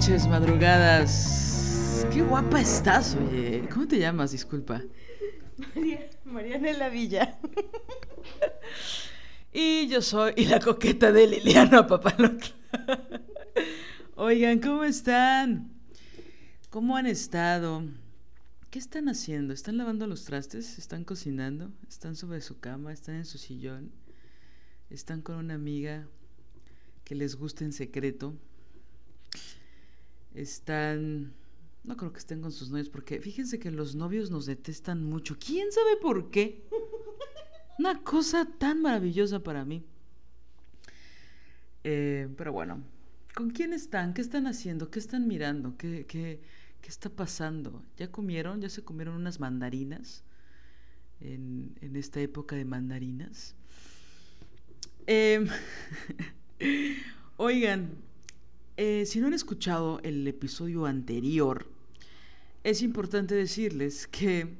Noches, madrugadas. Qué guapa estás, oye. ¿Cómo te llamas? Disculpa. Marianela Villa. Y yo soy y la coqueta de Liliana Papalotla. Oigan, ¿cómo están? ¿Cómo han estado? ¿Qué están haciendo? ¿Están lavando los trastes? ¿Están cocinando? ¿Están sobre su cama? ¿Están en su sillón? ¿Están con una amiga que les gusta en secreto? ¿Están... No creo que estén con sus novios porque fíjense que los novios nos detestan mucho. ¿Quién sabe por qué? Una cosa tan maravillosa para mí. Eh, pero bueno, ¿con quién están? ¿Qué están haciendo? ¿Qué están mirando? ¿Qué, qué, qué está pasando? ¿Ya comieron? ¿Ya se comieron unas mandarinas? En, en esta época de mandarinas. Em, oigan, eh, si no han escuchado el episodio anterior, es importante decirles que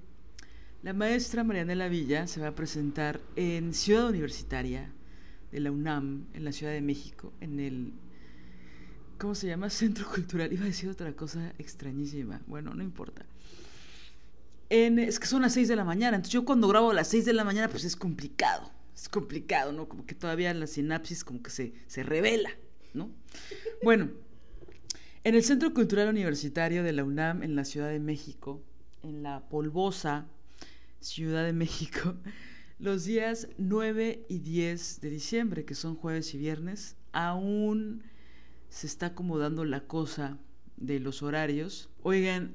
la maestra Marianela Villa se va a presentar en Ciudad Universitaria de la UNAM, en la Ciudad de México, en el, ¿cómo se llama? Centro Cultural. Iba a decir otra cosa extrañísima. Bueno, no importa. En, es que son las 6 de la mañana, entonces yo cuando grabo a las 6 de la mañana, pues es complicado. Es complicado, ¿no? Como que todavía la sinapsis como que se, se revela, ¿no? Bueno, en el Centro Cultural Universitario de la UNAM, en la Ciudad de México, en la polvosa Ciudad de México, los días 9 y 10 de diciembre, que son jueves y viernes, aún se está acomodando la cosa de los horarios. Oigan,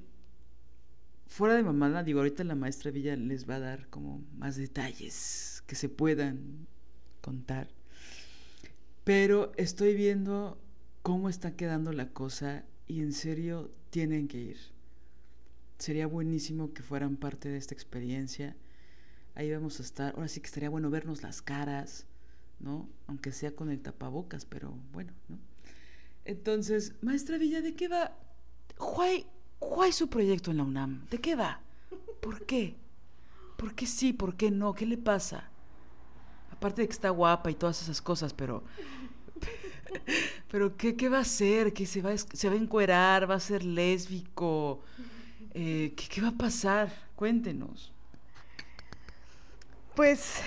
fuera de mamada, digo, ahorita la maestra Villa les va a dar como más detalles que se puedan contar. Pero estoy viendo cómo está quedando la cosa y en serio tienen que ir. Sería buenísimo que fueran parte de esta experiencia. Ahí vamos a estar. Ahora sí que estaría bueno vernos las caras, ¿no? Aunque sea con el tapabocas, pero bueno, ¿no? Entonces, maestra Villa, ¿de qué va? ¿Cuál, cuál es su proyecto en la UNAM? ¿De qué va? ¿Por qué? ¿Por qué sí? ¿Por qué no? ¿Qué le pasa? Aparte de que está guapa y todas esas cosas, pero pero ¿qué, ¿qué, va a hacer? ¿Qué se va, a, se va a encuerar? ¿Va a ser lésbico? Eh, ¿qué, ¿qué, va a pasar? Cuéntenos. Pues,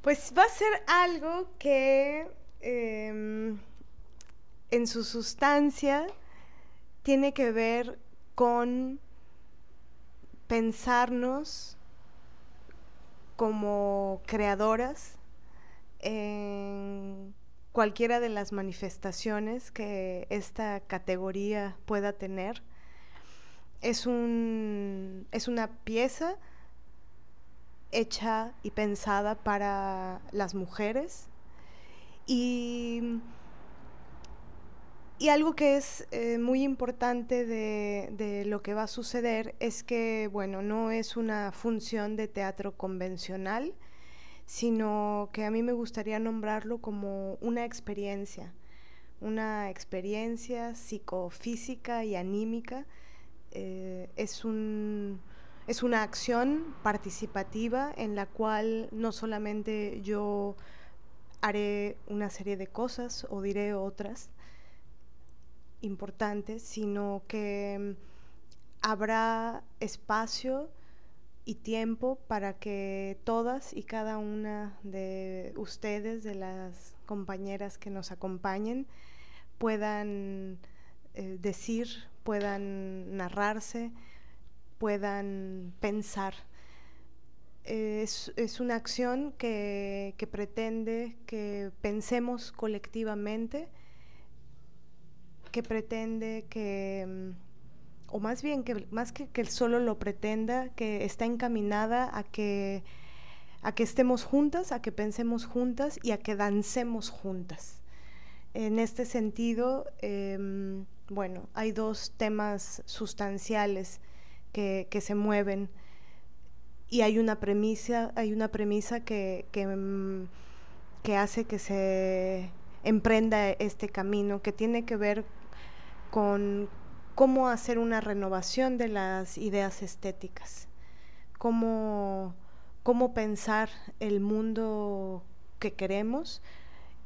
pues va a ser algo que eh, en su sustancia tiene que ver con pensarnos como creadoras en cualquiera de las manifestaciones que esta categoría pueda tener. Es, un, es una pieza hecha y pensada para las mujeres y, y algo que es eh, muy importante de, lo que va a suceder es que, bueno, no es una función de teatro convencional, sino que a mí me gustaría nombrarlo como una experiencia, una experiencia psicofísica y anímica. Eh, es, un, es una acción participativa en la cual no solamente yo haré una serie de cosas o diré otras importantes, sino que habrá espacio y tiempo para que todas y cada una de ustedes, de las compañeras que nos acompañen, puedan eh, decir, puedan narrarse, puedan pensar. Es, una acción que, pretende que pensemos colectivamente, que pretende que, mm, o más bien que más que, que solo lo pretenda, que está encaminada a que, a que estemos juntas, a que pensemos juntas y a que dancemos juntas. En este sentido, em, bueno, hay dos temas sustanciales que, se mueven y hay una premisa, hay una premisa que, mm, que, hace que se emprenda este camino, que tiene que ver con cómo hacer una renovación de las ideas estéticas, cómo, cómo pensar el mundo que queremos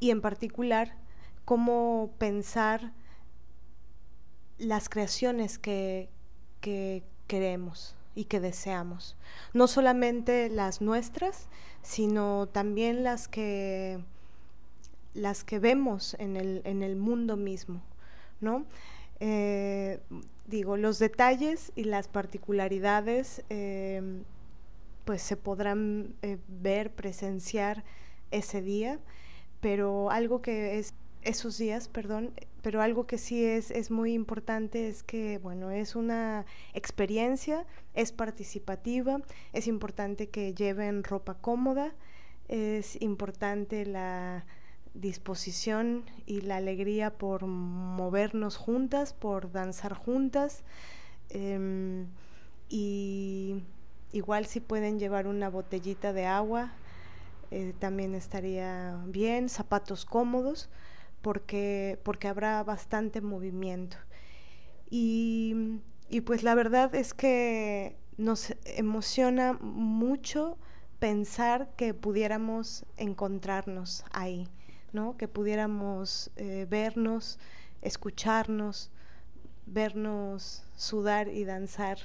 y en particular cómo pensar las creaciones que, queremos y que deseamos. No solamente las nuestras, sino también las que, las que vemos en el, en el mundo mismo, Eh, digo, los detalles y las particularidades eh, pues se podrán eh, ver, presenciar ese día, pero algo que es esos días, perdón, pero algo que sí es, es muy importante es que, bueno, es una experiencia, es participativa, es importante que lleven ropa cómoda, es importante la disposición y la alegría por movernos juntas, por danzar juntas. Em, y igual si pueden llevar una botellita de agua, eh, también estaría bien, zapatos cómodos porque, porque habrá bastante movimiento. Y, pues la verdad es que nos emociona mucho pensar que pudiéramos encontrarnos ahí, que pudiéramos eh, vernos, escucharnos, vernos sudar y danzar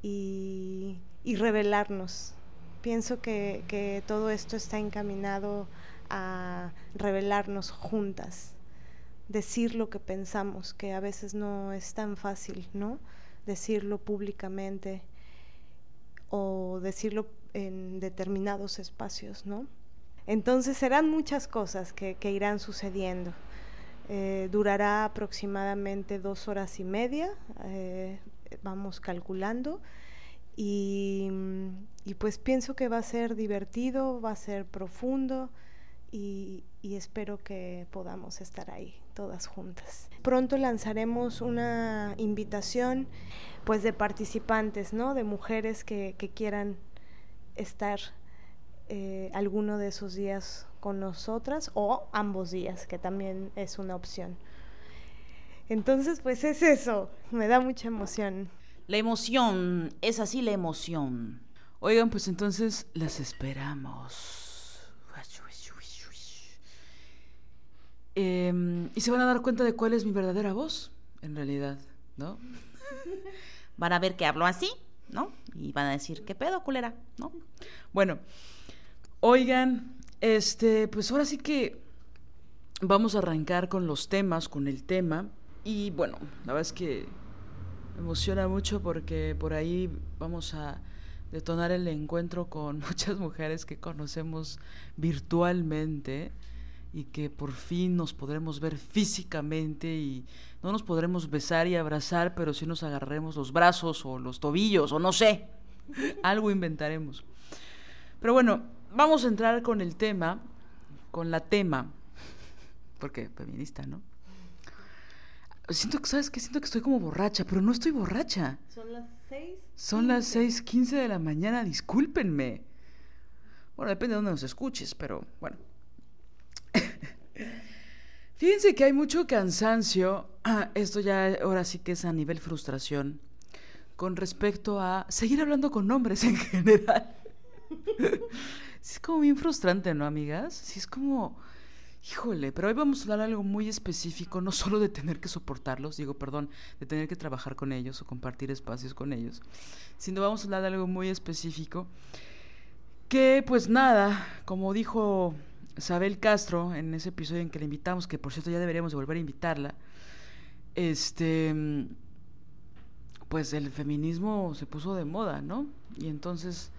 y, revelarnos. Pienso que, que todo esto está encaminado a revelarnos juntas, decir lo que pensamos, que a veces no es tan fácil, ¿no? Decirlo públicamente o decirlo en determinados espacios, ¿no? Entonces serán muchas cosas que, irán sucediendo. Eh, durará aproximadamente dos horas y media, eh, vamos calculando, y, y pues pienso que va a ser divertido, va a ser profundo, y, espero que podamos estar ahí todas juntas. Pronto lanzaremos una invitación pues de participantes, ¿no? De mujeres que, quieran estar eh, alguno de esos días con nosotras o ambos días, que también es una opción. Entonces, pues es eso, me da mucha emoción. La emoción, es así la emoción. Oigan, pues entonces las esperamos. Em, y se van a dar cuenta de cuál es mi verdadera voz, en realidad, ¿no? van a ver que hablo así, ¿no? Y van a decir, ¿qué pedo, culera? ¿No? Bueno, oigan, este, pues ahora sí que vamos a arrancar con los temas, con el tema. Y bueno, la verdad es que me emociona mucho porque por ahí vamos a detonar el encuentro con muchas mujeres que conocemos virtualmente y que por fin nos podremos ver físicamente y no nos podremos besar y abrazar, pero sí nos agarraremos los brazos o los tobillos o no sé, algo inventaremos. Pero bueno, vamos a entrar con el tema, con la tema, porque feminista, ¿no? Siento que, ¿sabes qué? Siento que estoy como borracha, pero no estoy borracha. Son las seis. Son las seis quince de la mañana, discúlpenme. Bueno, depende de dónde nos escuches, pero bueno. Fíjense que hay mucho cansancio, ah, esto ya ahora sí que es a nivel frustración, con respecto a seguir hablando con nombres en general. es como bien frustrante, ¿no, amigas? Sí, es como, Híjole, pero hoy vamos a hablar de algo muy específico, no solo de tener que soportarlos, digo, perdón, de tener que trabajar con ellos o compartir espacios con ellos, sino vamos a hablar de algo muy específico que pues nada, como dijo Isabel Castro en ese episodio en que la invitamos, que por cierto ya deberíamos de volver a invitarla, este pues el feminismo se puso de moda, ¿no? Y entonces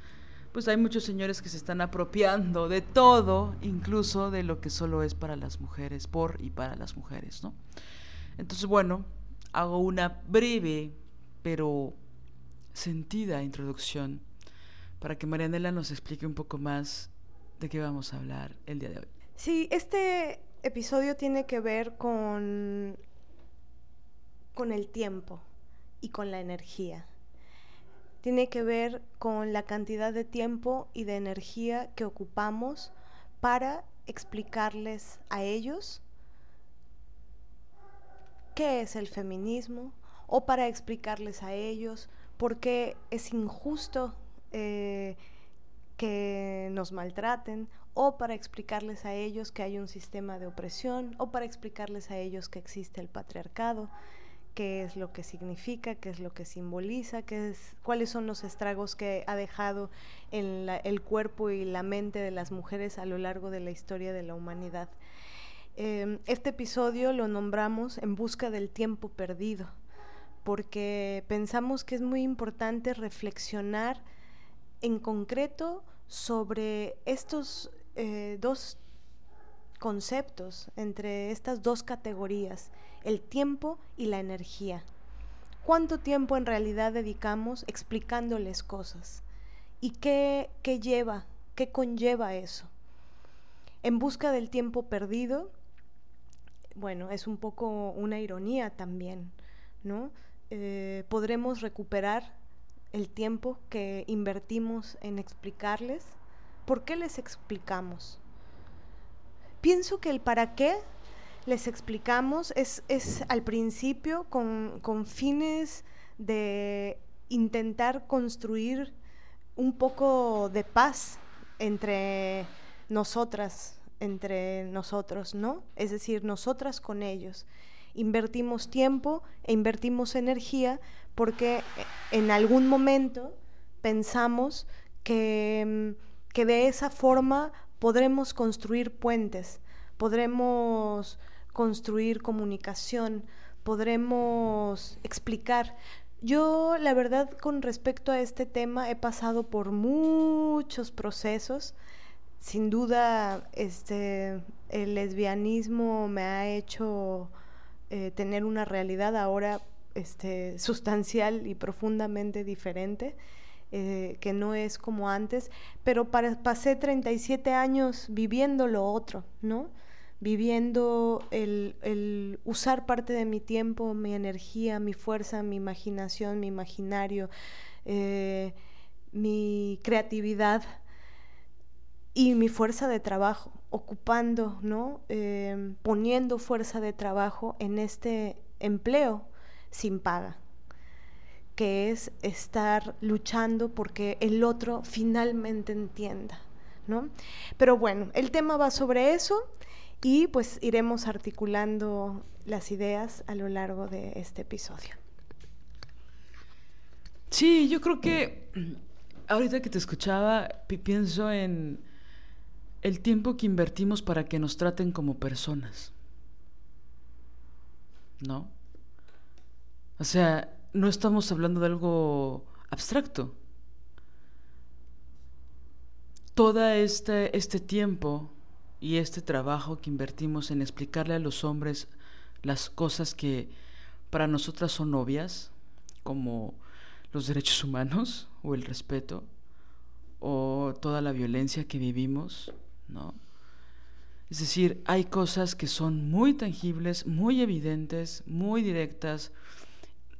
pues hay muchos señores que se están apropiando de todo, incluso de lo que solo es para las mujeres, por y para las mujeres, ¿no? Entonces, bueno, hago una breve pero sentida introducción para que Marianela nos explique un poco más de qué vamos a hablar el día de hoy. Sí, este episodio tiene que ver con, con el tiempo y con la energía tiene que ver con la cantidad de tiempo y de energía que ocupamos para explicarles a ellos qué es el feminismo o para explicarles a ellos por qué es injusto eh, que nos maltraten o para explicarles a ellos que hay un sistema de opresión o para explicarles a ellos que existe el patriarcado qué es lo que significa, qué es lo que simboliza, qué es, cuáles son los estragos que ha dejado en el cuerpo y la mente de las mujeres a lo largo de la historia de la humanidad. Em, este episodio lo nombramos En busca del tiempo perdido, porque pensamos que es muy importante reflexionar en concreto sobre estos eh, dos conceptos, entre estas dos categorías, el tiempo y la energía. ¿Cuánto tiempo en realidad dedicamos explicándoles cosas? ¿Y qué, qué lleva, qué conlleva eso? En busca del tiempo perdido, bueno, es un poco una ironía también, ¿no? Eh, podremos recuperar el tiempo que invertimos en explicarles. ¿Por qué les explicamos? Pienso que el para qué les explicamos es, es al principio con, con fines de intentar construir un poco de paz entre nosotras, entre nosotros, ¿no? Es decir, nosotras con ellos. Invertimos tiempo e invertimos energía porque en algún momento pensamos que, que de esa forma podremos construir puentes, podremos construir comunicación, podremos explicar. Yo, la verdad, con respecto a este tema, he pasado por muchos procesos. Sin duda, este, el lesbianismo me ha hecho eh, tener una realidad ahora este, sustancial y profundamente diferente. Eh, que no es como antes, pero pasé 37 años viviendo lo otro, ¿no? Viviendo el, usar parte de mi tiempo, mi energía, mi fuerza, mi imaginación, mi imaginario, eh, mi creatividad y mi fuerza de trabajo, ocupando, ¿no? Eh, poniendo fuerza de trabajo en este empleo sin paga que es estar luchando porque el otro finalmente entienda, ¿no? Pero bueno, el tema va sobre eso y pues iremos articulando las ideas a lo largo de este episodio. Sí, yo creo que ahorita que te escuchaba, pienso en el tiempo que invertimos para que nos traten como personas. ¿No? O sea, no estamos hablando de algo abstracto. Todo este, este tiempo y este trabajo que invertimos en explicarle a los hombres las cosas que para nosotras son obvias, como los derechos humanos o el respeto, o toda la violencia que vivimos, ¿no? Es decir, hay cosas que son muy tangibles, muy evidentes, muy directas,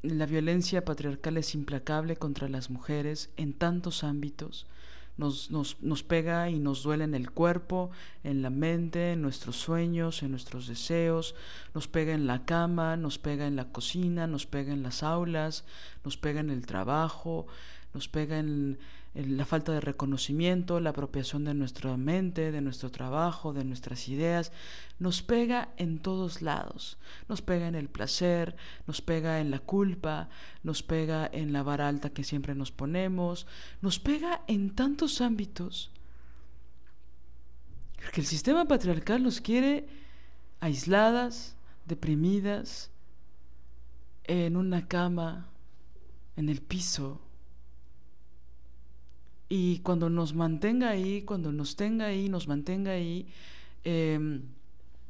la violencia patriarcal es implacable contra las mujeres en tantos ámbitos. Nos, nos, nos, pega y nos duele en el cuerpo, en la mente, en nuestros sueños, en nuestros deseos, nos pega en la cama, nos pega en la cocina, nos pega en las aulas, nos pega en el trabajo, nos pega en, la falta de reconocimiento, la apropiación de nuestra mente, de nuestro trabajo, de nuestras ideas, nos pega en todos lados, nos pega en el placer, nos pega en la culpa, nos pega en la vara alta que siempre nos ponemos, nos pega en tantos ámbitos, porque el sistema patriarcal nos quiere aisladas, deprimidas, en una cama, en el piso, y cuando nos mantenga ahí, cuando nos tenga ahí, nos mantenga ahí, em,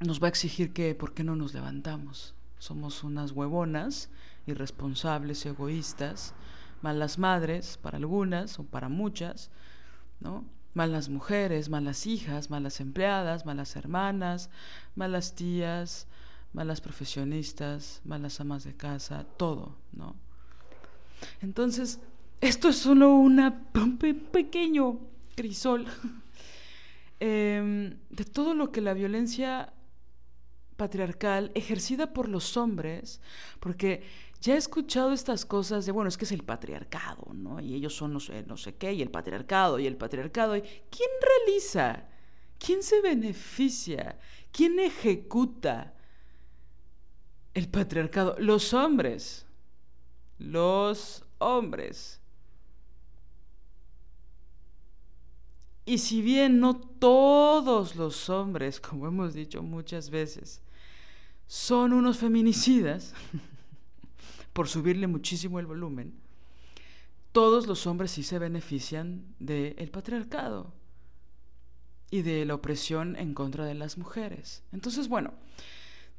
nos va a exigir que, ¿por qué no nos levantamos? Somos unas huevonas, irresponsables, egoístas, malas madres para algunas o para muchas, ¿no? Malas mujeres, malas hijas, malas empleadas, malas hermanas, malas tías, malas profesionistas, malas amas de casa, todo, ¿no? Entonces, esto es solo una, un pequeño crisol em, de todo lo que la violencia patriarcal ejercida por los hombres, porque ya he escuchado estas cosas de, bueno, es que es el patriarcado, ¿no? Y ellos son no sé, no sé qué, y el patriarcado, y el patriarcado. Y, ¿Quién realiza? ¿Quién se beneficia? ¿Quién ejecuta el patriarcado? Los hombres. Los hombres. Y si bien no todos los hombres, como hemos dicho muchas veces, son unos feminicidas, por subirle muchísimo el volumen, todos los hombres sí se benefician del patriarcado y de la opresión en contra de las mujeres. Entonces, bueno,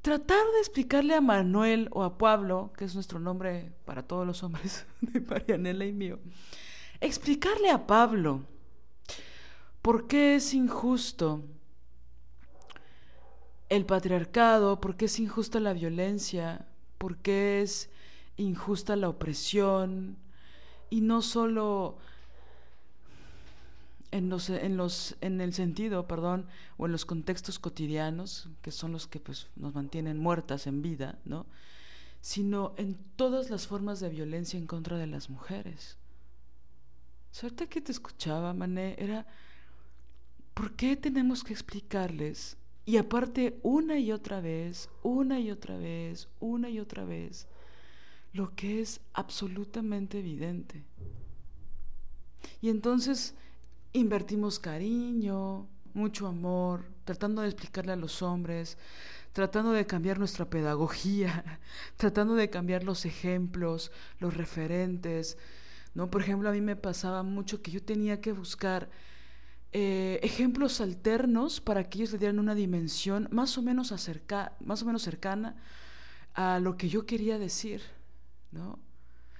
tratar de explicarle a Manuel o a Pablo, que es nuestro nombre para todos los hombres de Marianela y mío, explicarle a Pablo ¿Por qué es injusto el patriarcado? ¿Por qué es injusta la violencia? ¿Por qué es injusta la opresión? Y no solo en, los, en, los, en el sentido, perdón, o en los contextos cotidianos, que son los que pues, nos mantienen muertas en vida, ¿no? sino en todas las formas de violencia en contra de las mujeres. Suerte que te escuchaba, Mané, era ¿por qué tenemos que explicarles? Y aparte, una y otra vez, una y otra vez, una y otra vez, lo que es absolutamente evidente. Y entonces invertimos cariño, mucho amor, tratando de explicarle a los hombres, tratando de cambiar nuestra pedagogía, tratando de cambiar los ejemplos, los referentes. ¿no? Por ejemplo, a mí me pasaba mucho que yo tenía que buscar eh, ejemplos alternos para que ellos le dieran una dimensión más o, menos acerca, más o menos cercana a lo que yo quería decir, ¿no?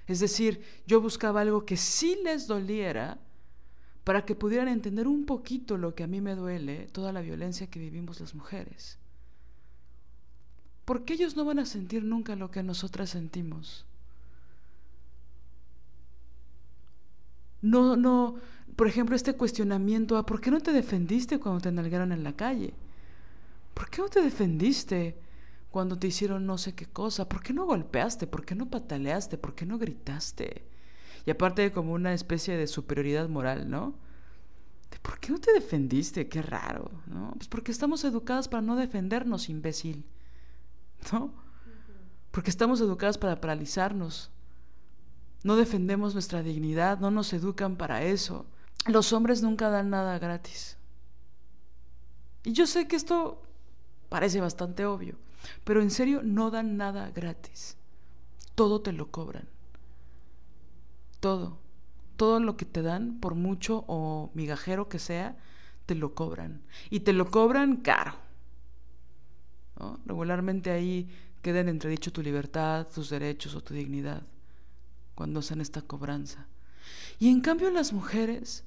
Es decir, yo buscaba algo que sí les doliera para que pudieran entender un poquito lo que a mí me duele, toda la violencia que vivimos las mujeres. Porque ellos no van a sentir nunca lo que nosotras sentimos. No, no, por ejemplo, este cuestionamiento a por qué no te defendiste cuando te nalgaron en la calle. ¿Por qué no te defendiste cuando te hicieron no sé qué cosa? ¿Por qué no golpeaste? ¿Por qué no pataleaste? ¿Por qué no gritaste? Y aparte como una especie de superioridad moral, ¿no? ¿Por qué no te defendiste? Qué raro, ¿no? Pues porque estamos educadas para no defendernos, imbécil. ¿No? Porque estamos educadas para paralizarnos. No defendemos nuestra dignidad, no nos educan para eso los hombres nunca dan nada gratis. Y yo sé que esto parece bastante obvio, pero en serio no dan nada gratis. Todo te lo cobran. Todo. Todo lo que te dan, por mucho o migajero que sea, te lo cobran. Y te lo cobran caro. Regularmente ahí queda en entredicho tu libertad, tus derechos o tu dignidad cuando hacen esta cobranza. Y en cambio las mujeres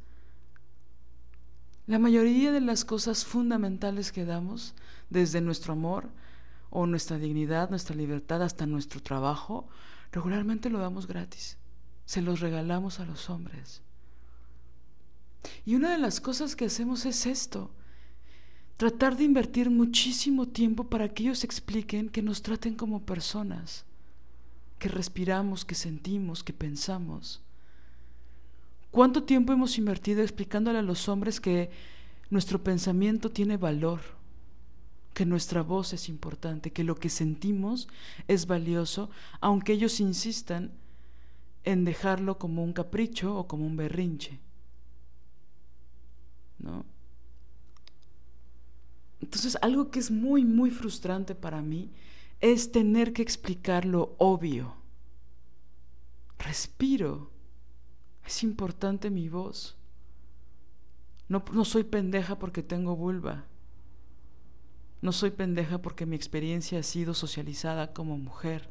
la mayoría de las cosas fundamentales que damos, desde nuestro amor o nuestra dignidad, nuestra libertad, hasta nuestro trabajo, regularmente lo damos gratis. Se los regalamos a los hombres. Y una de las cosas que hacemos es esto, tratar de invertir muchísimo tiempo para que ellos expliquen que nos traten como personas, que respiramos, que sentimos, que pensamos. ¿Cuánto tiempo hemos invertido explicándole a los hombres que nuestro pensamiento tiene valor, que nuestra voz es importante, que lo que sentimos es valioso, aunque ellos insistan en dejarlo como un capricho o como un berrinche? ¿No? Entonces, algo que es muy, muy frustrante para mí es tener que explicar lo obvio. Respiro. Es importante mi voz. No, no, soy pendeja porque tengo vulva. No soy pendeja porque mi experiencia ha sido socializada como mujer.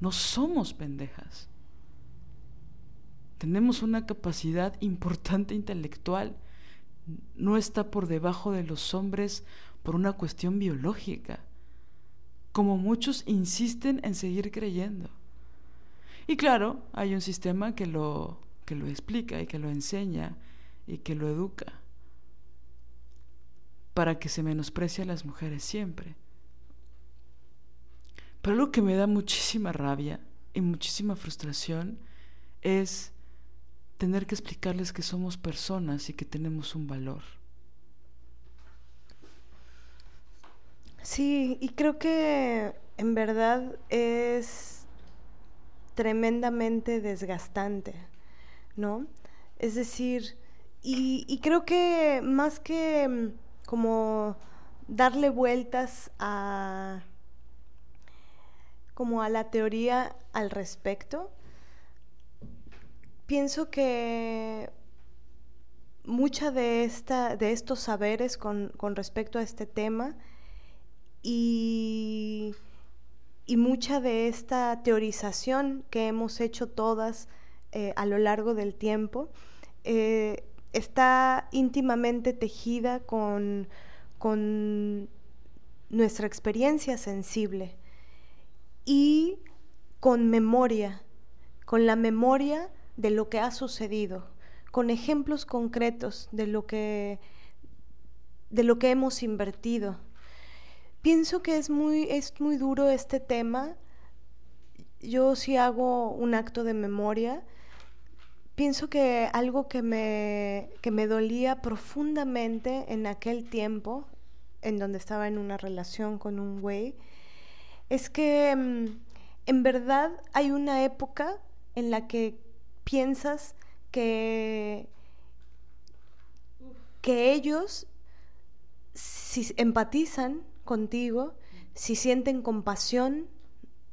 No somos pendejas. Tenemos una capacidad importante intelectual. No está por debajo de los hombres por una cuestión biológica, como muchos insisten en seguir creyendo. Y claro, hay un sistema que lo, que lo explica y que lo enseña y que lo educa para que se menosprecie a las mujeres siempre. Pero lo que me da muchísima rabia y muchísima frustración es tener que explicarles que somos personas y que tenemos un valor. Sí, y creo que en verdad es tremendamente desgastante, ¿no? Es decir, y, creo que más que mm, como darle vueltas a como a la teoría al respecto, pienso que mucha de esta, de estos saberes con, con respecto a este tema y y mucha de esta teorización que hemos hecho todas eh, a lo largo del tiempo eh, está íntimamente tejida con, con nuestra experiencia sensible y con memoria, con la memoria de lo que ha sucedido, con ejemplos concretos de lo que, de lo que hemos invertido Pienso que es muy, es muy duro este tema. Yo si hago un acto de memoria. Pienso que algo que me, que me dolía profundamente en aquel tiempo, en donde estaba en una relación con un güey, es que mm, en verdad hay una época en la que piensas que, que ellos si empatizan contigo, si sienten compasión,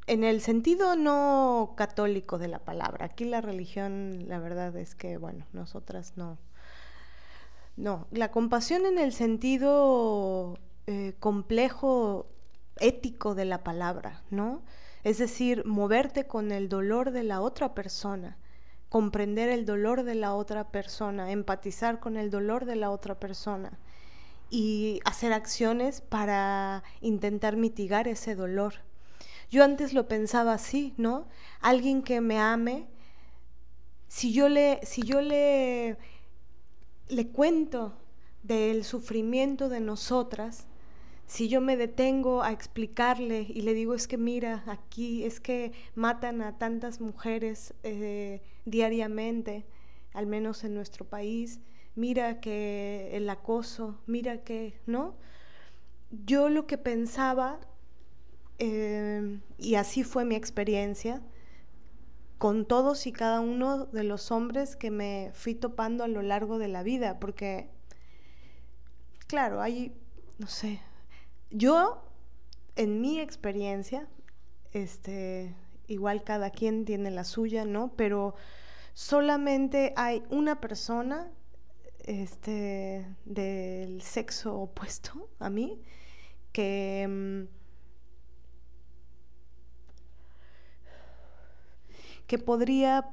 en el sentido no católico de la palabra. Aquí la religión, la verdad es que, bueno, nosotras no. No, la compasión en el sentido eh, complejo, ético de la palabra, ¿no? Es decir, moverte con el dolor de la otra persona, comprender el dolor de la otra persona, empatizar con el dolor de la otra persona y hacer acciones para intentar mitigar ese dolor. Yo antes lo pensaba así, ¿no? Alguien que me ame, si yo le, si yo le, le cuento del sufrimiento de nosotras, si yo me detengo a explicarle y le digo es que mira, aquí es que matan a tantas mujeres eh, diariamente, al menos en nuestro país, mira que el acoso, mira que, ¿no? Yo lo que pensaba, eh, y así fue mi experiencia, con todos y cada uno de los hombres que me fui topando a lo largo de la vida, porque, claro, hay, no sé, yo, en mi experiencia, este, igual cada quien tiene la suya, ¿no? Pero solamente hay una persona este, del sexo opuesto a mí, que, mm, que podría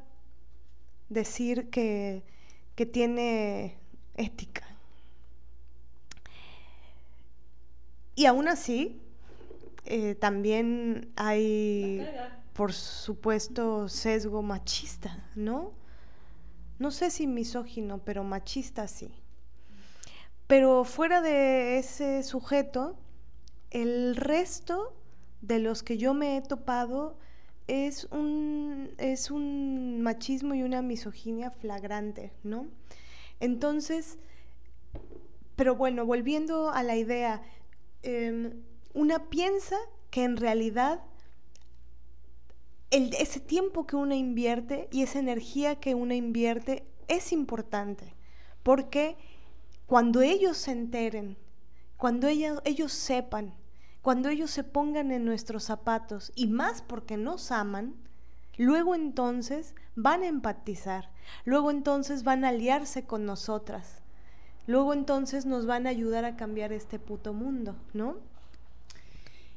decir que, que tiene ética. Y aún así, eh, también hay, por supuesto, sesgo machista, ¿no? No sé si misógino, pero machista sí. Pero fuera de ese sujeto, el resto de los que yo me he topado es un, es un machismo y una misoginia flagrante, ¿no? Entonces, pero bueno, volviendo a la idea, em, una piensa que en realidad ese tiempo que una invierte y esa energía que una invierte es importante, porque cuando ellos se enteren, cuando ellos sepan, cuando ellos se pongan en nuestros zapatos, y más porque nos aman, luego entonces van a empatizar, luego entonces van a aliarse con nosotras, luego entonces nos van a ayudar a cambiar este puto mundo, ¿no?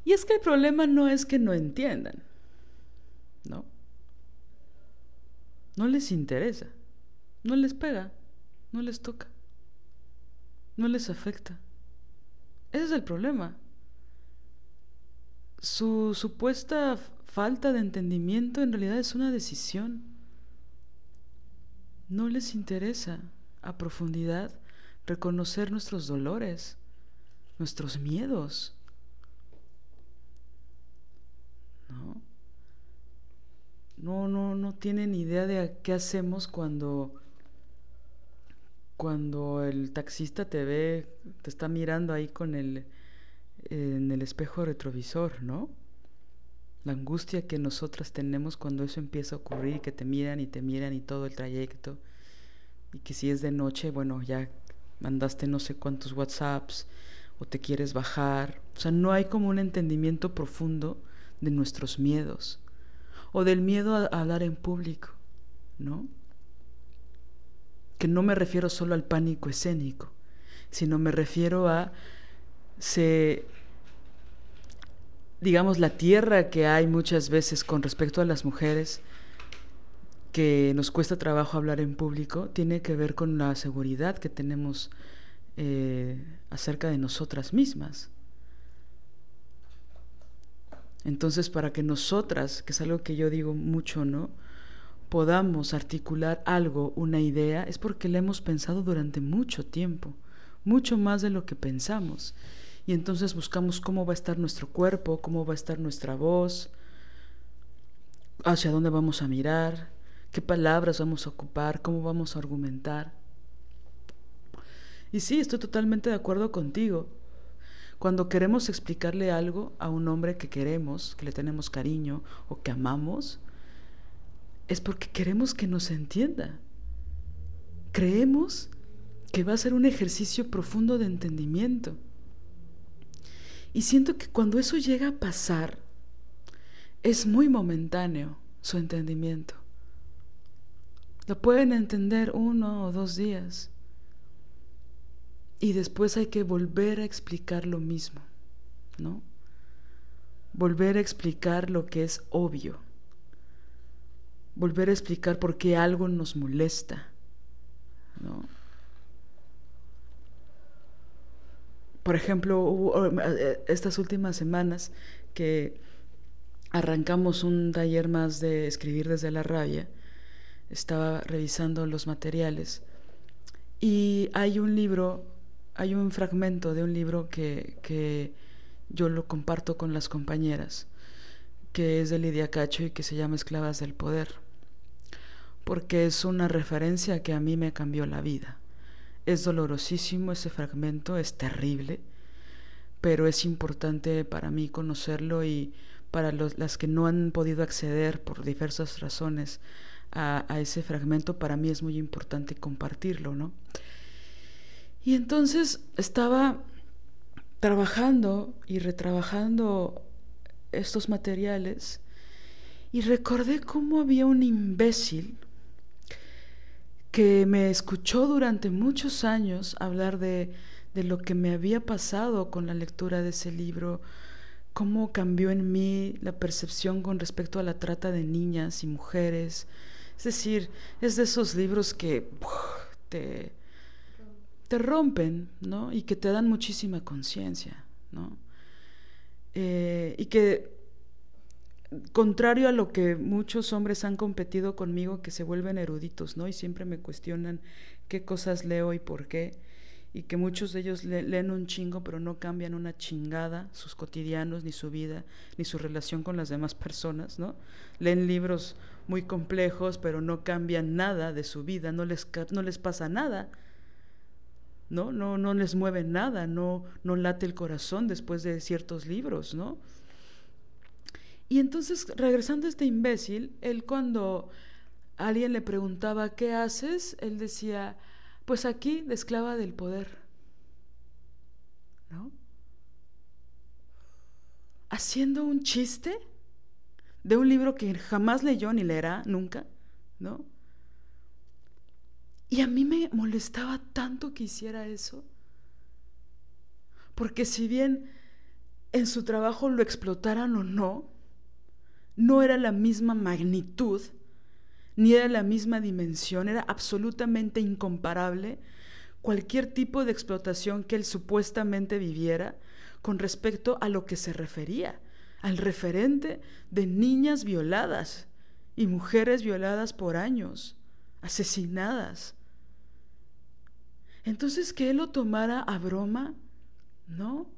Y es que el problema no es que no entiendan, ¿no? No les interesa, no les pega, no les toca, no les afecta. Ese es el problema. Su supuesta falta de entendimiento en realidad es una decisión. No les interesa a profundidad reconocer nuestros dolores, nuestros miedos. ¿No? No, no, no tienen idea de qué hacemos cuando cuando el taxista te ve, te está mirando ahí con el en el espejo retrovisor, ¿no? La angustia que nosotras tenemos cuando eso empieza a ocurrir, que te miran y te miran y todo el trayecto. Y que si es de noche, bueno, ya mandaste no sé cuántos WhatsApps o te quieres bajar. O sea, no hay como un entendimiento profundo de nuestros miedos o del miedo a hablar en público, ¿no? Que no me refiero solo al pánico escénico, sino me refiero a se digamos, la tierra que hay muchas veces con respecto a las mujeres, que nos cuesta trabajo hablar en público, tiene que ver con la seguridad que tenemos eh, acerca de nosotras mismas. Entonces, para que nosotras, que es algo que yo digo mucho, ¿no? podamos articular algo, una idea, es porque la hemos pensado durante mucho tiempo, mucho más de lo que pensamos y entonces buscamos cómo va a estar nuestro cuerpo, cómo va a estar nuestra voz, hacia dónde vamos a mirar, qué palabras vamos a ocupar, cómo vamos a argumentar. Y sí, estoy totalmente de acuerdo contigo. Cuando queremos explicarle algo a un hombre que queremos, que le tenemos cariño o que amamos, es porque queremos que nos entienda. Creemos que va a ser un ejercicio profundo de entendimiento. Y siento que cuando eso llega a pasar, es muy momentáneo su entendimiento. Lo pueden entender uno o dos días. Y después hay que volver a explicar lo mismo, ¿no? Volver a explicar lo que es obvio. Volver a explicar por qué algo nos molesta, ¿no? por ejemplo, eh, estas últimas semanas que arrancamos un taller más de escribir desde la rabia, estaba revisando los materiales y hay un libro, hay un fragmento de un libro que, que yo lo comparto con las compañeras, que es de Lidia Cacho y que se llama Esclavas del Poder, porque es una referencia que a mí me cambió la vida. Es dolorosísimo ese fragmento, es terrible, pero es importante para mí conocerlo y para las que no han podido acceder por diversas razones a, a, ese fragmento, para mí es muy importante compartirlo, ¿no? Y entonces estaba trabajando y retrabajando estos materiales y recordé cómo había un imbécil que me escuchó durante muchos años hablar de, de lo que me había pasado con la lectura de ese libro, cómo cambió en mí la percepción con respecto a la trata de niñas y mujeres. Es decir, es de esos libros que te, te rompen, ¿no? Y que te dan muchísima conciencia, ¿no? Eh, y que contrario a lo que muchos hombres han competido conmigo, que se vuelven eruditos, ¿no? Y siempre me cuestionan qué cosas leo y por qué. y que muchos de ellos leen un chingo, pero no cambian una chingada sus cotidianos, ni su vida, ni su relación con las demás personas, ¿no? Leen libros muy complejos, pero no cambian nada de su vida, no les, no les pasa nada, ¿no? No, no les mueve nada, no, no late el corazón después de ciertos libros, ¿no? Y entonces, regresando a este imbécil, él cuando alguien le preguntaba, ¿qué haces? Él decía, pues aquí, de esclava del poder. ¿No? Haciendo un chiste de un libro que jamás leyó ni leerá nunca, ¿no? Y a mí me molestaba tanto que hiciera eso. Porque si bien en su trabajo lo explotaran o no, no era la misma magnitud ni era la misma dimensión, era absolutamente incomparable cualquier tipo de explotación que él supuestamente viviera con respecto a lo que se refería, al referente de niñas violadas y mujeres violadas por años, asesinadas. Entonces que él lo tomara a broma, ¿no?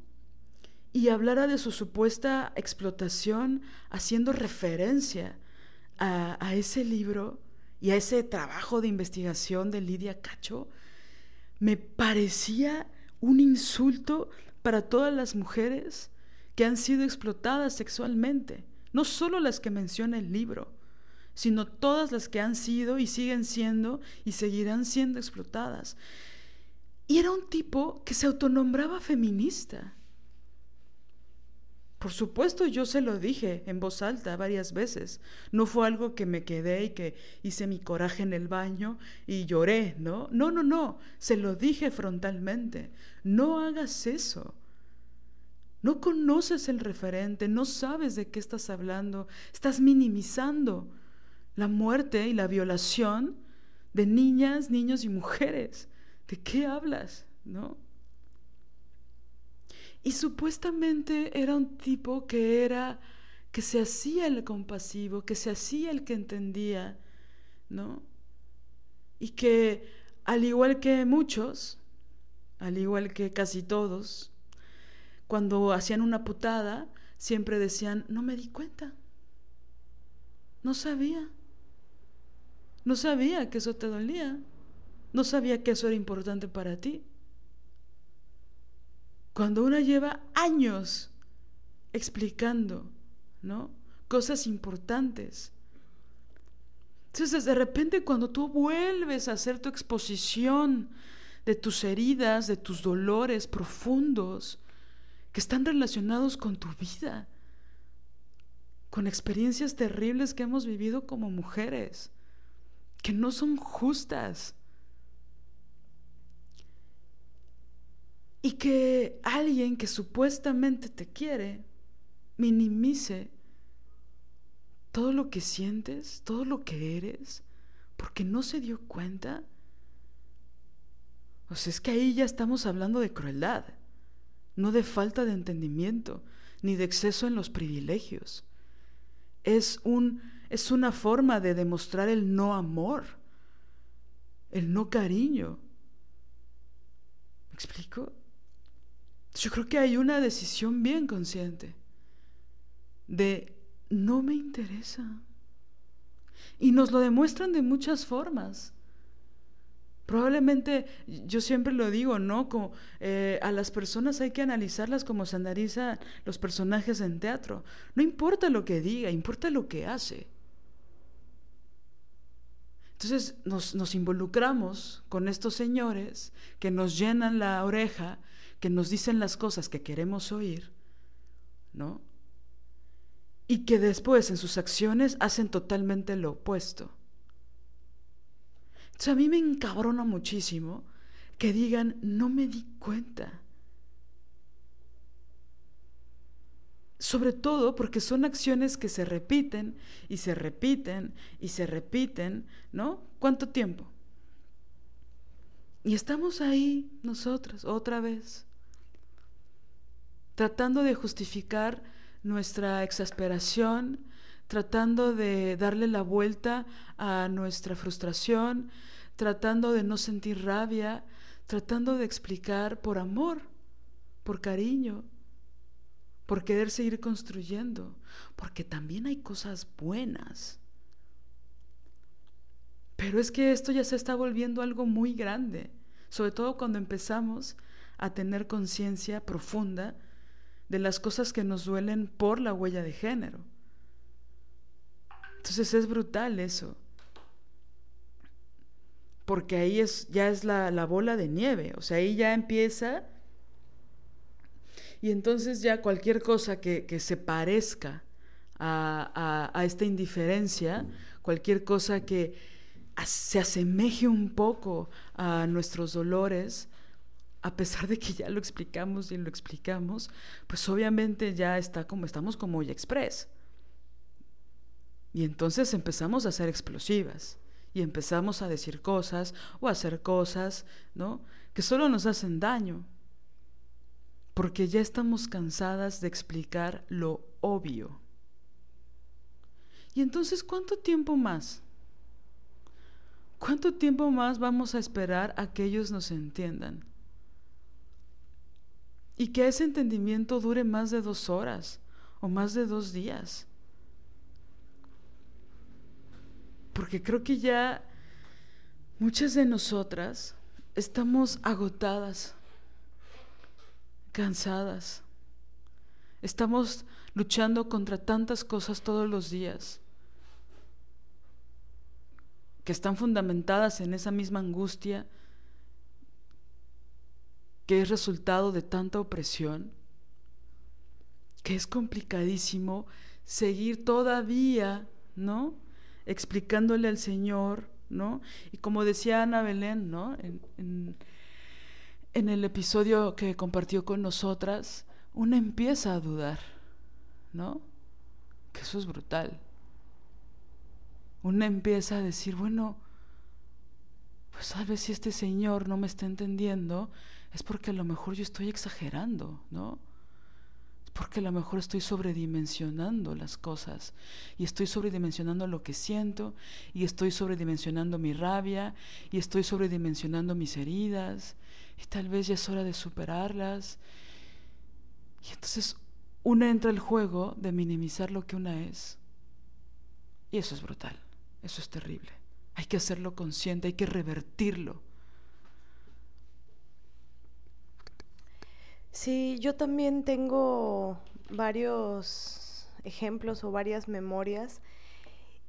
Y hablara de su supuesta explotación haciendo referencia a, ese libro y a ese trabajo de investigación de Lidia Cacho, me parecía un insulto para todas las mujeres que han sido explotadas sexualmente, no solo las que menciona el libro, sino todas las que han sido y siguen siendo y seguirán siendo explotadas. Y era un tipo que se autonombraba feminista. Por supuesto, yo se lo dije en voz alta varias veces. No fue algo que me quedé y que hice mi coraje en el baño y lloré, ¿no? No, no, no. Se lo dije frontalmente. No hagas eso. No conoces el referente, no sabes de qué estás hablando. Estás minimizando la muerte y la violación de niñas, niños y mujeres. ¿De qué hablas? ¿No? Y supuestamente era un tipo que era, que se hacía el compasivo, que se hacía el que entendía, ¿no? Y que al igual que muchos, al igual que casi todos, cuando hacían una putada, siempre decían, no me di cuenta, no sabía, no sabía que eso te dolía, no sabía que eso era importante para ti. Cuando uno lleva años explicando, ¿no? Cosas importantes. Entonces, de repente, cuando tú vuelves a hacer tu exposición de tus heridas, de tus dolores profundos, que están relacionados con tu vida, con experiencias terribles que hemos vivido como mujeres, que no son justas, y que alguien que supuestamente te quiere minimice todo lo que sientes, todo lo que eres, porque no se dio cuenta. O sea, es que ahí ya estamos hablando de crueldad, no de falta de entendimiento, ni de exceso en los privilegios. Es, un, es una forma de demostrar el no amor, el no cariño. ¿Me explico? Yo creo que hay una decisión bien consciente de no me interesa. Y nos lo demuestran de muchas formas. Probablemente, yo siempre lo digo, ¿no? Eh, a las personas hay que analizarlas como se analizan los personajes en teatro. No importa lo que diga, importa lo que hace. Entonces nos, nos involucramos con estos señores que nos llenan la oreja que nos dicen las cosas que queremos oír, ¿no? Y que después en sus acciones hacen totalmente lo opuesto. Entonces a mí me encabrona muchísimo que digan, no me di cuenta. Sobre todo porque son acciones que se repiten y se repiten y se repiten, ¿no? ¿Cuánto tiempo? Y estamos ahí nosotras otra vez tratando de justificar nuestra exasperación, tratando de darle la vuelta a nuestra frustración, tratando de no sentir rabia, tratando de explicar por amor, por cariño, por querer seguir construyendo, porque también hay cosas buenas. Pero es que esto ya se está volviendo algo muy grande, sobre todo cuando empezamos a tener conciencia profunda de las cosas que nos duelen por la huella de género. Entonces es brutal eso. Porque ahí es, ya es la, la bola de nieve, o sea, ahí ya empieza y entonces ya cualquier cosa que, que se parezca a, a, a, esta indiferencia, cualquier cosa que se asemeje un poco a nuestros dolores, a pesar de que ya lo explicamos y lo explicamos, pues obviamente ya está como estamos como ya express. Y entonces empezamos a ser explosivas y empezamos a decir cosas o a hacer cosas, ¿no? Que solo nos hacen daño. Porque ya estamos cansadas de explicar lo obvio. Y entonces, ¿cuánto tiempo más? ¿Cuánto tiempo más vamos a esperar a que ellos nos entiendan? y que ese entendimiento dure más de dos horas o más de dos días. Porque creo que ya muchas de nosotras estamos agotadas, cansadas. Estamos luchando contra tantas cosas todos los días que están fundamentadas en esa misma angustia que es resultado de tanta opresión, que es complicadísimo seguir todavía, ¿no? Explicándole al Señor, ¿no? Y como decía Ana Belén, ¿no? En, en, en el episodio que compartió con nosotras, una empieza a dudar, ¿no? Que eso es brutal. Una empieza a decir, bueno, pues tal vez si este Señor no me está entendiendo, es porque a lo mejor yo estoy exagerando, ¿no? Es porque a lo mejor estoy sobredimensionando las cosas y estoy sobredimensionando lo que siento y estoy sobredimensionando mi rabia y estoy sobredimensionando mis heridas y tal vez ya es hora de superarlas. Y entonces una entra al juego de minimizar lo que una es. Y eso es brutal, eso es terrible. Hay que hacerlo consciente, hay que revertirlo. Sí, yo también tengo varios ejemplos o varias memorias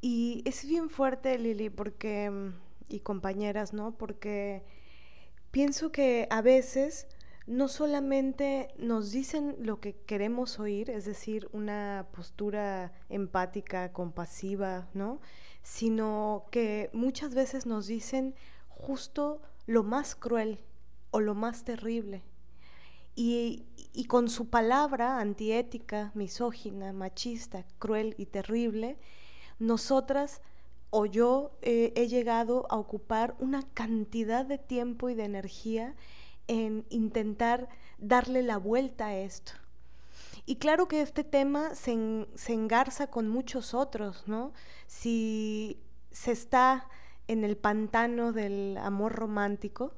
y es bien fuerte, Lili, porque mm, y compañeras, ¿no? Porque pienso que a veces no solamente nos dicen lo que queremos oír, es decir, una postura empática, compasiva, ¿no? Sino que muchas veces nos dicen justo lo más cruel o lo más terrible y, y, con su palabra antiética, misógina, machista, cruel y terrible, nosotras o yo eh, he llegado a ocupar una cantidad de tiempo y de energía en intentar darle la vuelta a esto. Y claro que este tema se, en, se engarza con muchos otros, ¿no? Si se está en el pantano del amor romántico,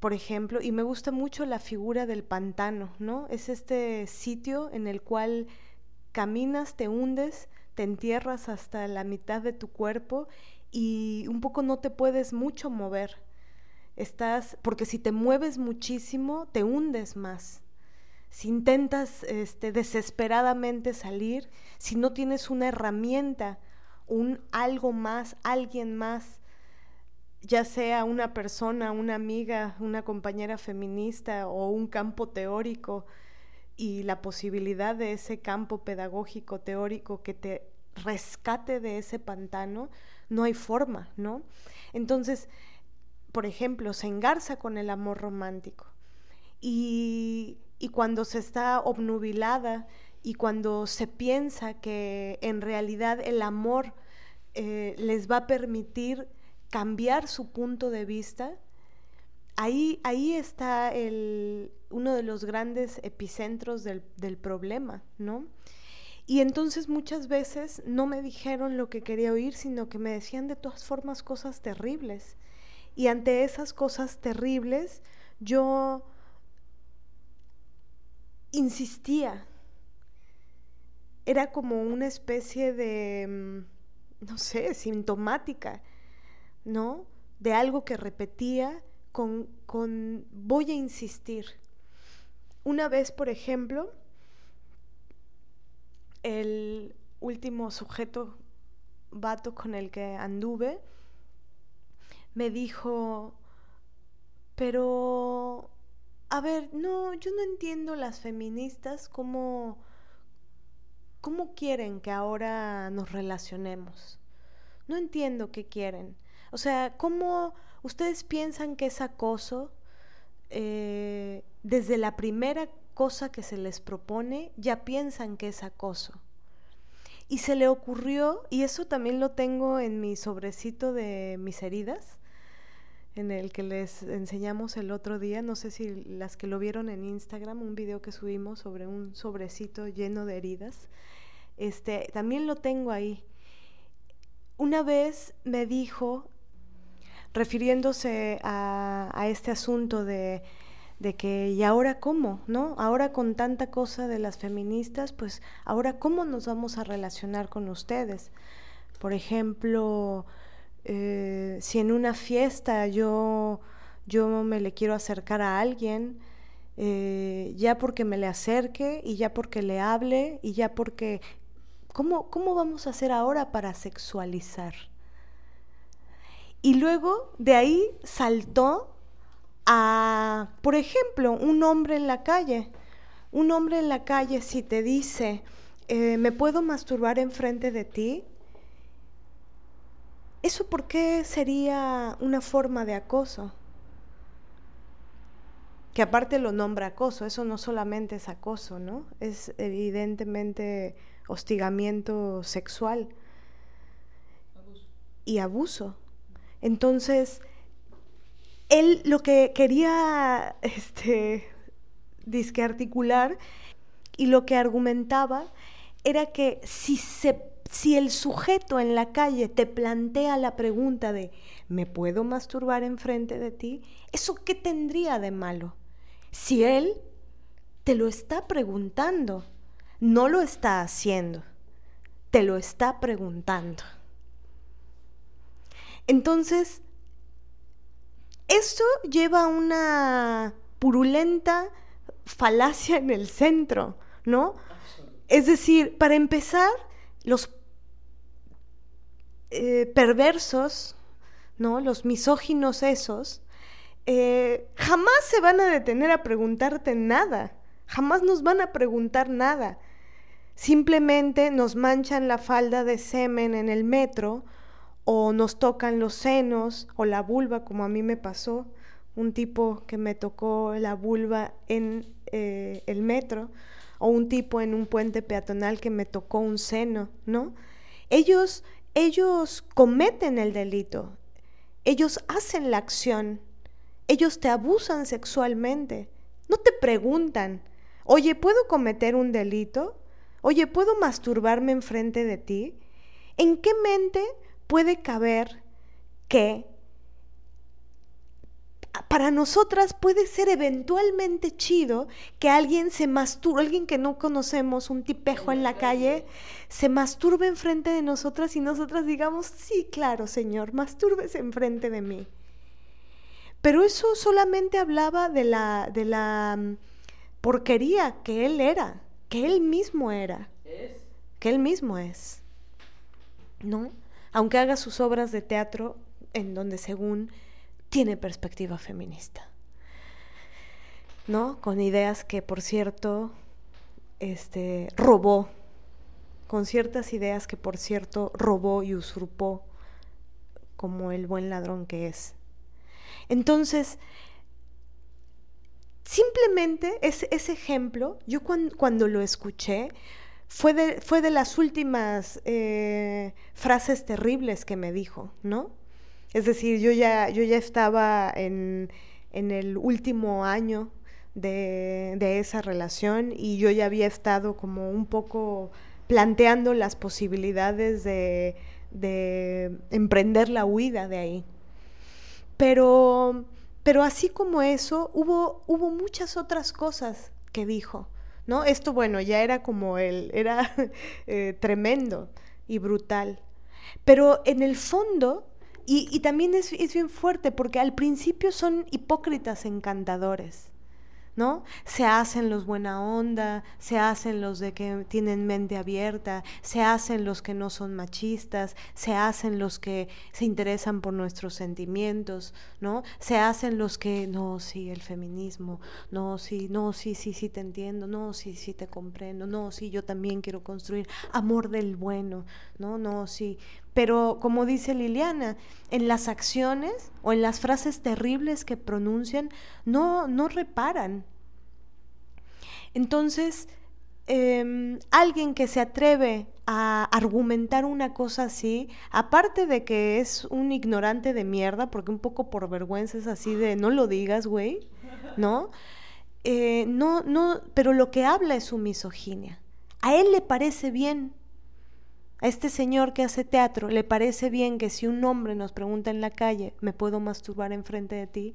por ejemplo, y me gusta mucho la figura del pantano, ¿no? Es este sitio en el cual caminas, te hundes, te entierras hasta la mitad de tu cuerpo y un poco no te puedes mucho mover. Estás, porque si te mueves muchísimo, te hundes más. Si intentas este, desesperadamente salir, si no tienes una herramienta, un algo más, alguien más ya sea una persona, una amiga, una compañera feminista o un campo teórico y la posibilidad de ese campo pedagógico teórico que te rescate de ese pantano, no hay forma, ¿no? Entonces, por ejemplo, se engarza con el amor romántico y, y cuando se está obnubilada y cuando se piensa que en realidad el amor eh, les va a permitir cambiar su punto de vista, ahí, ahí está el, uno de los grandes epicentros del, del problema, ¿no? Y entonces muchas veces no me dijeron lo que quería oír, sino que me decían de todas formas cosas terribles. Y ante esas cosas terribles, yo insistía. Era como una especie de, mm, no sé, sintomática, ¿no? De algo que repetía con, con voy a insistir. Una vez, por ejemplo, el último sujeto vato con el que anduve me dijo, pero, a ver, no, yo no entiendo las feministas cómo, cómo quieren que ahora nos relacionemos. No entiendo qué quieren. O sea, ¿cómo ustedes piensan que es acoso? Eh, desde la primera cosa que se les propone, ya piensan que es acoso. Y se le ocurrió, y eso también lo tengo en mi sobrecito de mis heridas, en el que les enseñamos el otro día, no sé si las que lo vieron en Instagram, un video que subimos sobre un sobrecito lleno de heridas, este, también lo tengo ahí. Una vez me dijo, refiriéndose a, este asunto de, de que, ¿y ahora cómo? ¿No? Ahora con tanta cosa de las feministas, pues ahora cómo nos vamos a relacionar con ustedes. Por ejemplo, eh, si en una fiesta yo, yo me le quiero acercar a alguien, eh, ya porque me le acerque y ya porque le hable y ya porque... ¿Cómo, ¿Cómo vamos a hacer ahora para sexualizar? Y luego de ahí saltó a, por ejemplo, un hombre en la calle. Un hombre en la calle si te dice, eh, ¿me puedo masturbar enfrente de ti? ¿Eso por qué sería una forma de acoso? Que aparte lo nombra acoso, eso no solamente es acoso, ¿no? Es evidentemente hostigamiento sexual y abuso. Entonces, él lo que quería este, disque articular y lo que argumentaba era que si se si el sujeto en la calle te plantea la pregunta de ¿me puedo masturbar enfrente de ti? ¿Eso qué tendría de malo? Si él te lo está preguntando, no lo está haciendo, te lo está preguntando. Entonces, esto lleva a una purulenta falacia en el centro, ¿no? Es decir, para empezar, los eh, perversos, ¿no? Los misóginos esos, eh, jamás se van a detener a preguntarte nada, jamás nos van a preguntar nada. Simplemente nos manchan la falda de semen en el metro o nos tocan los senos o la vulva, como a mí me pasó, un tipo que me tocó la vulva en eh, el metro o un tipo en un puente peatonal que me tocó un seno, ¿no? Ellos ellos cometen el delito, ellos hacen la acción, ellos te abusan sexualmente, no te preguntan, oye, ¿puedo cometer un delito? Oye, ¿puedo masturbarme enfrente de ti? ¿En qué mente puede caber que para nosotras puede ser eventualmente chido que alguien se masturbe, alguien que no conocemos, un tipejo en la calle, se masturbe enfrente de nosotras y nosotras digamos, sí, claro, señor, mastúrbese enfrente de mí. Pero eso solamente hablaba de la, de la mm, porquería que él era, que él mismo era. Que él mismo es. ¿No? Aunque haga sus obras de teatro en donde según tiene perspectiva feminista. ¿No? Con ideas que, por cierto, este, robó, con ciertas ideas que, por cierto, robó y usurpó como el buen ladrón que es. Entonces, simplemente ese, ejemplo, yo cuando, lo escuché, fue de, fue de las últimas eh, frases terribles que me dijo, ¿no? Es decir, yo ya, yo ya estaba en, el último año de, esa relación y yo ya había estado como un poco planteando las posibilidades de, emprender la huida de ahí. Pero, pero así como eso, hubo, hubo muchas otras cosas que dijo, ¿no? Esto, bueno, ya era como él, era eh, tremendo y brutal. Pero en el fondo, y, también es, es bien fuerte, porque al principio son hipócritas encantadores. ¿no? Se hacen los buena onda, se hacen los de que tienen mente abierta, se hacen los que no son machistas, se hacen los que se interesan por nuestros sentimientos, ¿no? Se hacen los que, no, sí, el feminismo, no, sí, no, sí, sí, sí te entiendo, no, sí, sí te comprendo, no, sí, yo también quiero construir amor del bueno, no, no, sí. Pero como dice Liliana, en las acciones o en las frases terribles que pronuncian, no, no reparan, entonces, em, alguien que se atreve a argumentar una cosa así, aparte de que es un ignorante de mierda, porque un poco por vergüenza es así de no lo digas, güey, ¿no? Eh, no, no, pero lo que habla es su misoginia. A él le parece bien, a este señor que hace teatro, le parece bien que si un hombre nos pregunta en la calle, ¿me puedo masturbar enfrente de ti?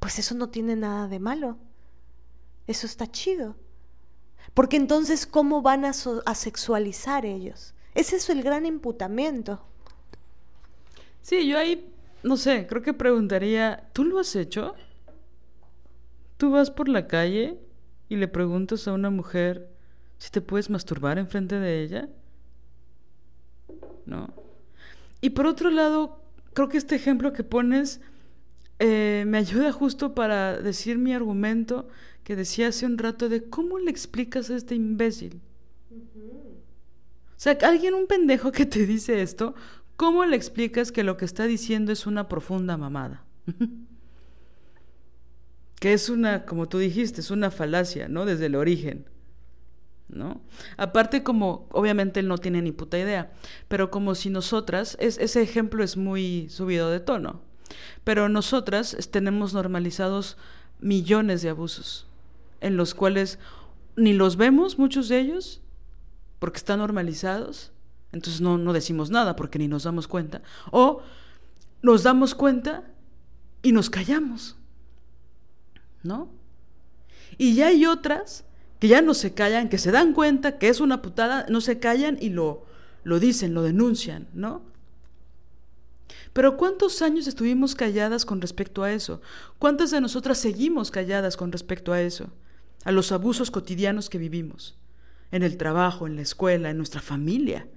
Pues eso no tiene nada de malo. Eso está chido. Porque entonces, ¿cómo van a, sexualizar ellos? Ese es el gran imputamiento. Sí, yo ahí, no sé, creo que preguntaría, ¿tú lo has hecho? ¿Tú vas por la calle y le preguntas a una mujer si te puedes masturbar enfrente de ella? ¿No? Y por otro lado, creo que este ejemplo que pones eh, me ayuda justo para decir mi argumento que decía hace un rato de cómo le explicas a este imbécil. O sea, alguien, un pendejo que te dice esto, ¿cómo le explicas que lo que está diciendo es una profunda mamada? que es una, como tú dijiste, es una falacia, ¿no? Desde el origen. ¿No? Aparte como, obviamente él no tiene ni puta idea, pero como si nosotras, es, ese ejemplo es muy subido de tono, pero nosotras tenemos normalizados millones de abusos en los cuales ni los vemos, muchos de ellos, porque están normalizados, entonces no, no decimos nada porque ni nos damos cuenta, o nos damos cuenta y nos callamos, ¿no? Y ya hay otras que ya no se callan, que se dan cuenta que es una putada, no se callan y lo, lo dicen, lo denuncian, ¿no? Pero ¿cuántos años estuvimos calladas con respecto a eso? ¿Cuántas de nosotras seguimos calladas con respecto a eso? a los abusos cotidianos que vivimos, en el trabajo, en la escuela, en nuestra familia.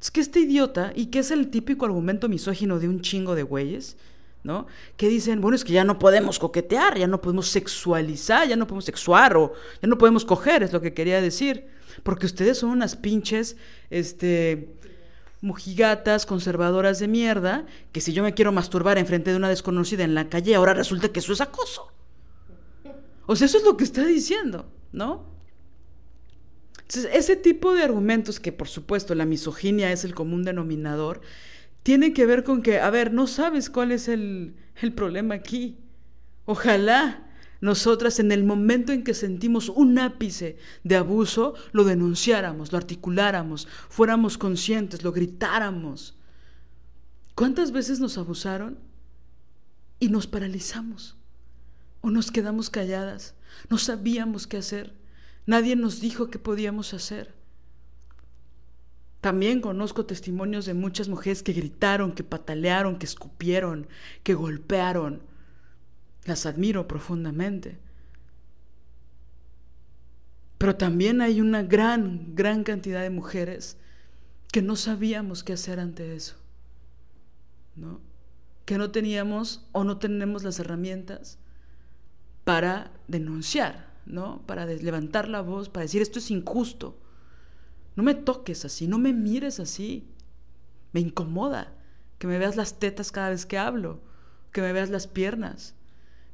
Es que este idiota, y que es el típico argumento misógino de un chingo de güeyes, ¿no? Que dicen, bueno, es que ya no podemos coquetear, ya no podemos sexualizar, ya no podemos sexuar o ya no podemos coger, es lo que quería decir. Porque ustedes son unas pinches, este, mujigatas conservadoras de mierda, que si yo me quiero masturbar enfrente de una desconocida en la calle, ahora resulta que eso es acoso. O sea, eso es lo que está diciendo, ¿no? Entonces, ese tipo de argumentos, que por supuesto la misoginia es el común denominador, tiene que ver con que, a ver, no sabes cuál es el, el problema aquí. Ojalá nosotras en el momento en que sentimos un ápice de abuso, lo denunciáramos, lo articuláramos, fuéramos conscientes, lo gritáramos. ¿Cuántas veces nos abusaron y nos paralizamos? o nos quedamos calladas. No sabíamos qué hacer. Nadie nos dijo qué podíamos hacer. También conozco testimonios de muchas mujeres que gritaron, que patalearon, que escupieron, que golpearon. Las admiro profundamente. Pero también hay una gran, gran cantidad de mujeres que no sabíamos qué hacer ante eso. ¿No? Que no teníamos o no tenemos las herramientas para denunciar, ¿no? Para levantar la voz, para decir esto es injusto. No me toques así, no me mires así. Me incomoda que me veas las tetas cada vez que hablo, que me veas las piernas,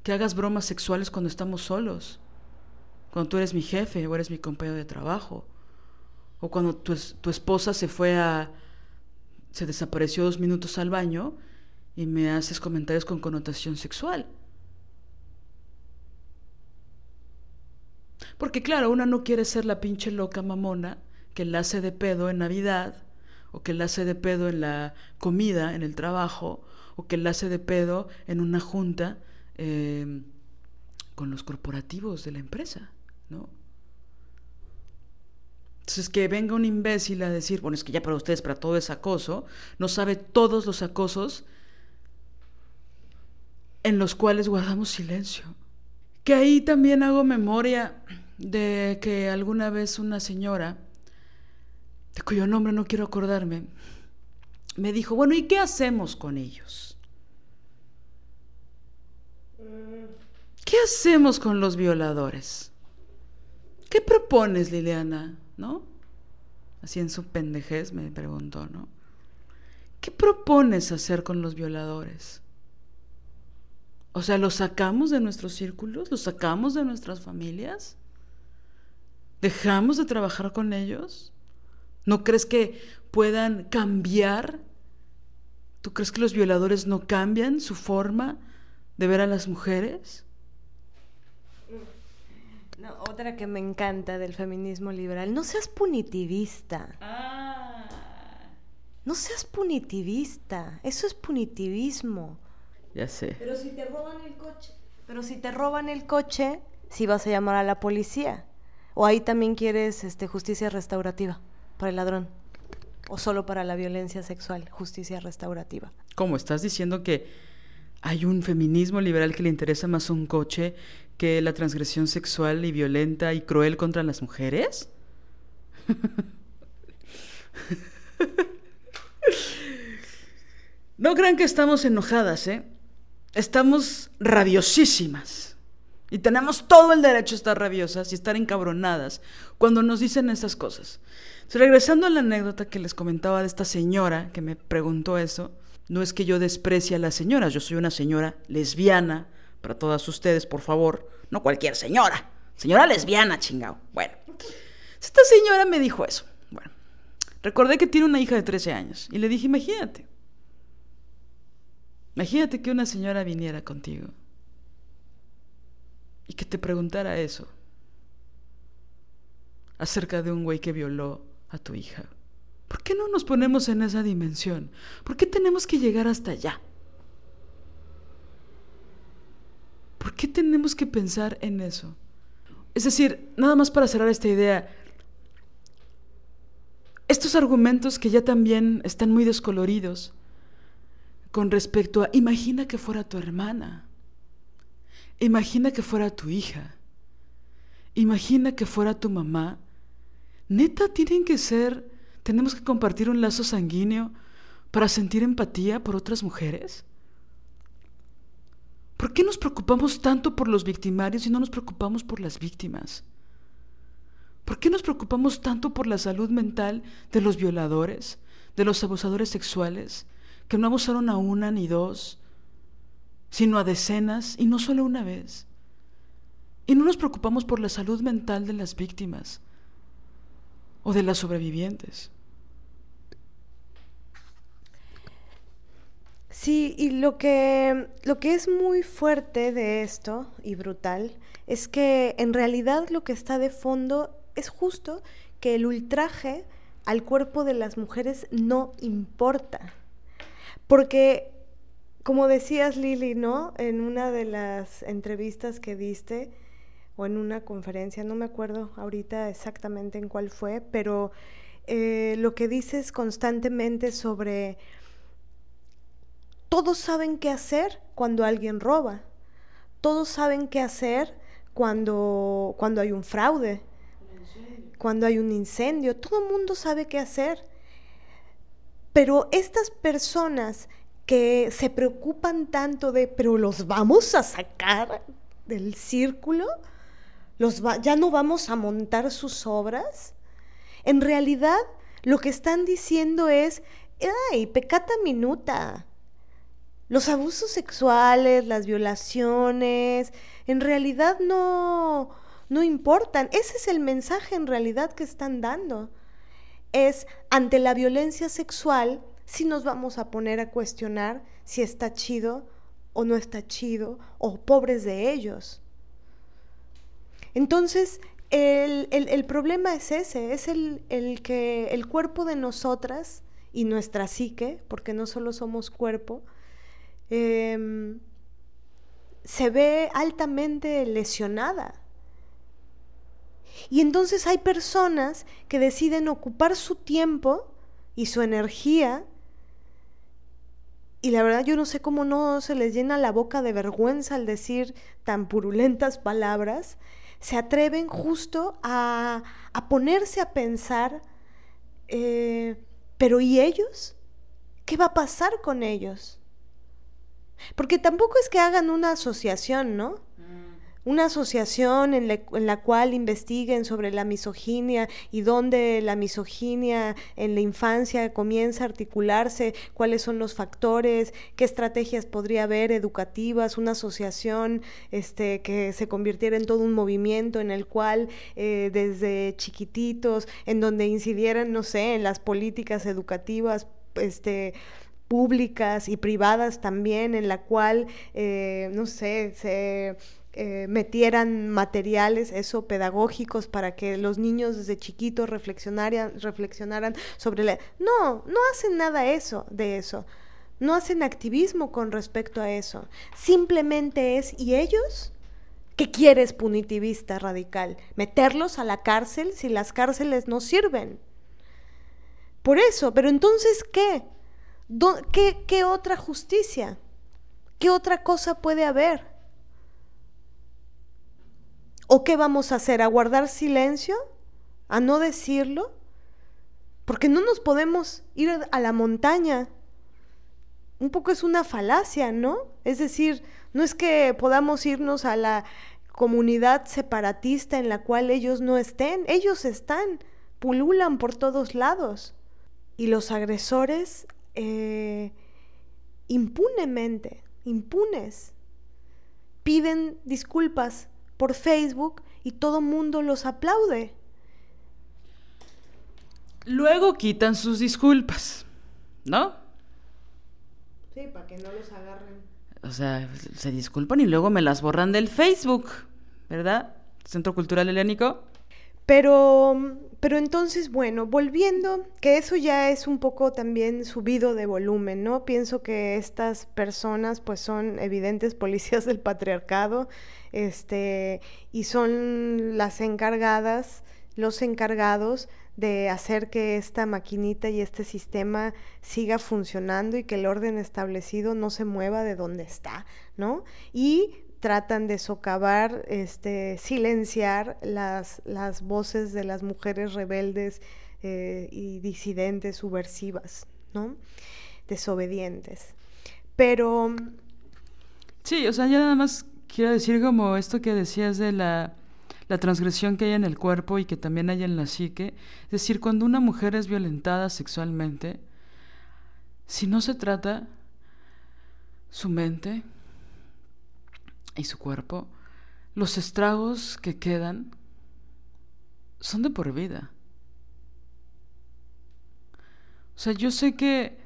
que hagas bromas sexuales cuando estamos solos, cuando tú eres mi jefe o eres mi compañero de trabajo, o cuando tu, tu esposa se fue a... se desapareció dos minutos al baño y me haces comentarios con connotación sexual. Porque claro, una no quiere ser la pinche loca mamona que la hace de pedo en Navidad, o que la hace de pedo en la comida, en el trabajo, o que la hace de pedo en una junta eh, con los corporativos de la empresa, ¿no? Entonces, que venga un imbécil a decir, bueno, es que ya para ustedes, para todo es acoso, no sabe todos los acosos en los cuales guardamos silencio. Que ahí también hago memoria de que alguna vez una señora, de cuyo nombre no quiero acordarme, me dijo, bueno, ¿y qué hacemos con ellos? ¿Qué hacemos con los violadores? ¿Qué propones, Liliana? ¿No? Así en su pendejez me preguntó, ¿no? ¿Qué propones hacer con los violadores? O sea, ¿los sacamos de nuestros círculos? ¿Los sacamos de nuestras familias? ¿Dejamos de trabajar con ellos? ¿No crees que puedan cambiar? ¿Tú crees que los violadores no cambian su forma de ver a las mujeres? No, otra que me encanta del feminismo liberal, no seas punitivista. Ah. No seas punitivista, eso es punitivismo. Ya sé. Pero si te roban el coche. Pero si te roban el coche, sí vas a llamar a la policía. O ahí también quieres este, justicia restaurativa para el ladrón. O solo para la violencia sexual, justicia restaurativa. ¿Cómo? ¿Estás diciendo que hay un feminismo liberal que le interesa más un coche que la transgresión sexual y violenta y cruel contra las mujeres? No crean que estamos enojadas, ¿eh? Estamos rabiosísimas. Y tenemos todo el derecho a estar rabiosas y estar encabronadas cuando nos dicen esas cosas. Regresando a la anécdota que les comentaba de esta señora que me preguntó eso, no es que yo desprecie a las señoras, yo soy una señora lesbiana, para todas ustedes, por favor, no cualquier señora, señora lesbiana, chingao. Bueno, esta señora me dijo eso. Bueno, recordé que tiene una hija de 13 años y le dije, imagínate, imagínate que una señora viniera contigo y que te preguntara eso acerca de un güey que violó a tu hija. ¿Por qué no nos ponemos en esa dimensión? ¿Por qué tenemos que llegar hasta allá? ¿Por qué tenemos que pensar en eso? Es decir, nada más para cerrar esta idea, estos argumentos que ya también están muy descoloridos con respecto a, imagina que fuera tu hermana, imagina que fuera tu hija, imagina que fuera tu mamá, neta tienen que ser, tenemos que compartir un lazo sanguíneo para sentir empatía por otras mujeres. ¿Por qué nos preocupamos tanto por los victimarios y no nos preocupamos por las víctimas? ¿Por qué nos preocupamos tanto por la salud mental de los violadores, de los abusadores sexuales, que no abusaron a una ni dos, sino a decenas y no solo una vez? Y no nos preocupamos por la salud mental de las víctimas o de las sobrevivientes. Sí, y lo que, lo que es muy fuerte de esto y brutal es que en realidad lo que está de fondo es justo que el ultraje al cuerpo de las mujeres no importa. Porque, como decías Lili, ¿no? En una de las entrevistas que diste, o en una conferencia, no me acuerdo ahorita exactamente en cuál fue, pero eh, lo que dices constantemente sobre todos saben qué hacer cuando alguien roba. Todos saben qué hacer cuando, cuando hay un fraude, cuando hay un incendio. Todo el mundo sabe qué hacer. Pero estas personas que se preocupan tanto de, pero los vamos a sacar del círculo, ya no vamos a montar sus obras, en realidad lo que están diciendo es, ay, pecata minuta, los abusos sexuales, las violaciones, en realidad no, no importan. Ese es el mensaje en realidad que están dando. Es ante la violencia sexual, si nos vamos a poner a cuestionar si está chido o no está chido, o pobres de ellos. Entonces, el, el, problema es ese, es el, el que el cuerpo de nosotras y nuestra psique, porque no solo somos cuerpo, em, se ve altamente lesionada. Y entonces hay personas que deciden ocupar su tiempo y su energía y la verdad yo no sé cómo no se les llena la boca de vergüenza al decir tan purulentas palabras, se atreven justo a, a ponerse a pensar, eh, pero ¿y ellos? ¿Qué va a pasar con ellos? Porque tampoco es que hagan una asociación, ¿no? Una asociación en, la cual investiguen sobre la misoginia y dónde la misoginia en la infancia comienza a articularse, cuáles son los factores, qué estrategias podría haber educativas, una asociación este, que se convirtiera en todo un movimiento en el cual eh, desde chiquititos, en donde incidieran, no sé, en las políticas educativas, este, públicas y privadas también, en la cual, eh, no sé, se eh, metieran materiales, eso, pedagógicos, para que los niños desde chiquitos reflexionaran, reflexionaran sobre la... No, no hacen nada eso, de eso. No hacen activismo con respecto a eso. Simplemente es, ¿y ellos? ¿Qué quieres punitivista radical? ¿Meterlos a la cárcel si las cárceles no sirven? Por eso, pero entonces, ¿qué? ¿Qué, qué otra justicia? ¿Qué otra cosa puede haber? ¿O qué vamos a hacer? ¿A guardar silencio? ¿A no decirlo? Porque no nos podemos ir a la montaña. Un poco es una falacia, ¿no? Es decir, no es que podamos irnos a la comunidad separatista en la cual ellos no estén, ellos están, pululan por todos lados. Y los agresores eh, impunemente, impunes, piden disculpas por Facebook y todo mundo los aplaude. Luego quitan sus disculpas, ¿no? Sí, para que no los agarren. O sea, se disculpan y luego me las borran del Facebook, ¿verdad? Centro Cultural Helénico. Pero, pero entonces, bueno, volviendo, que eso ya es un poco también subido de volumen, ¿no? Pienso que estas personas pues son evidentes policías del patriarcado este, y son las encargadas, los encargados de hacer que esta maquinita y este sistema siga funcionando y que el orden establecido no se mueva de donde está, ¿no? Y tratan de socavar, este, silenciar las, las voces de las mujeres rebeldes eh, y disidentes, subversivas, ¿no? Desobedientes. Pero... Sí, o sea, ya nada más quiero decir como esto que decías de la, la transgresión que hay en el cuerpo y que también hay en la psique. Es decir, cuando una mujer es violentada sexualmente, si no se trata su mente y su cuerpo, los estragos que quedan son de por vida. O sea, yo sé que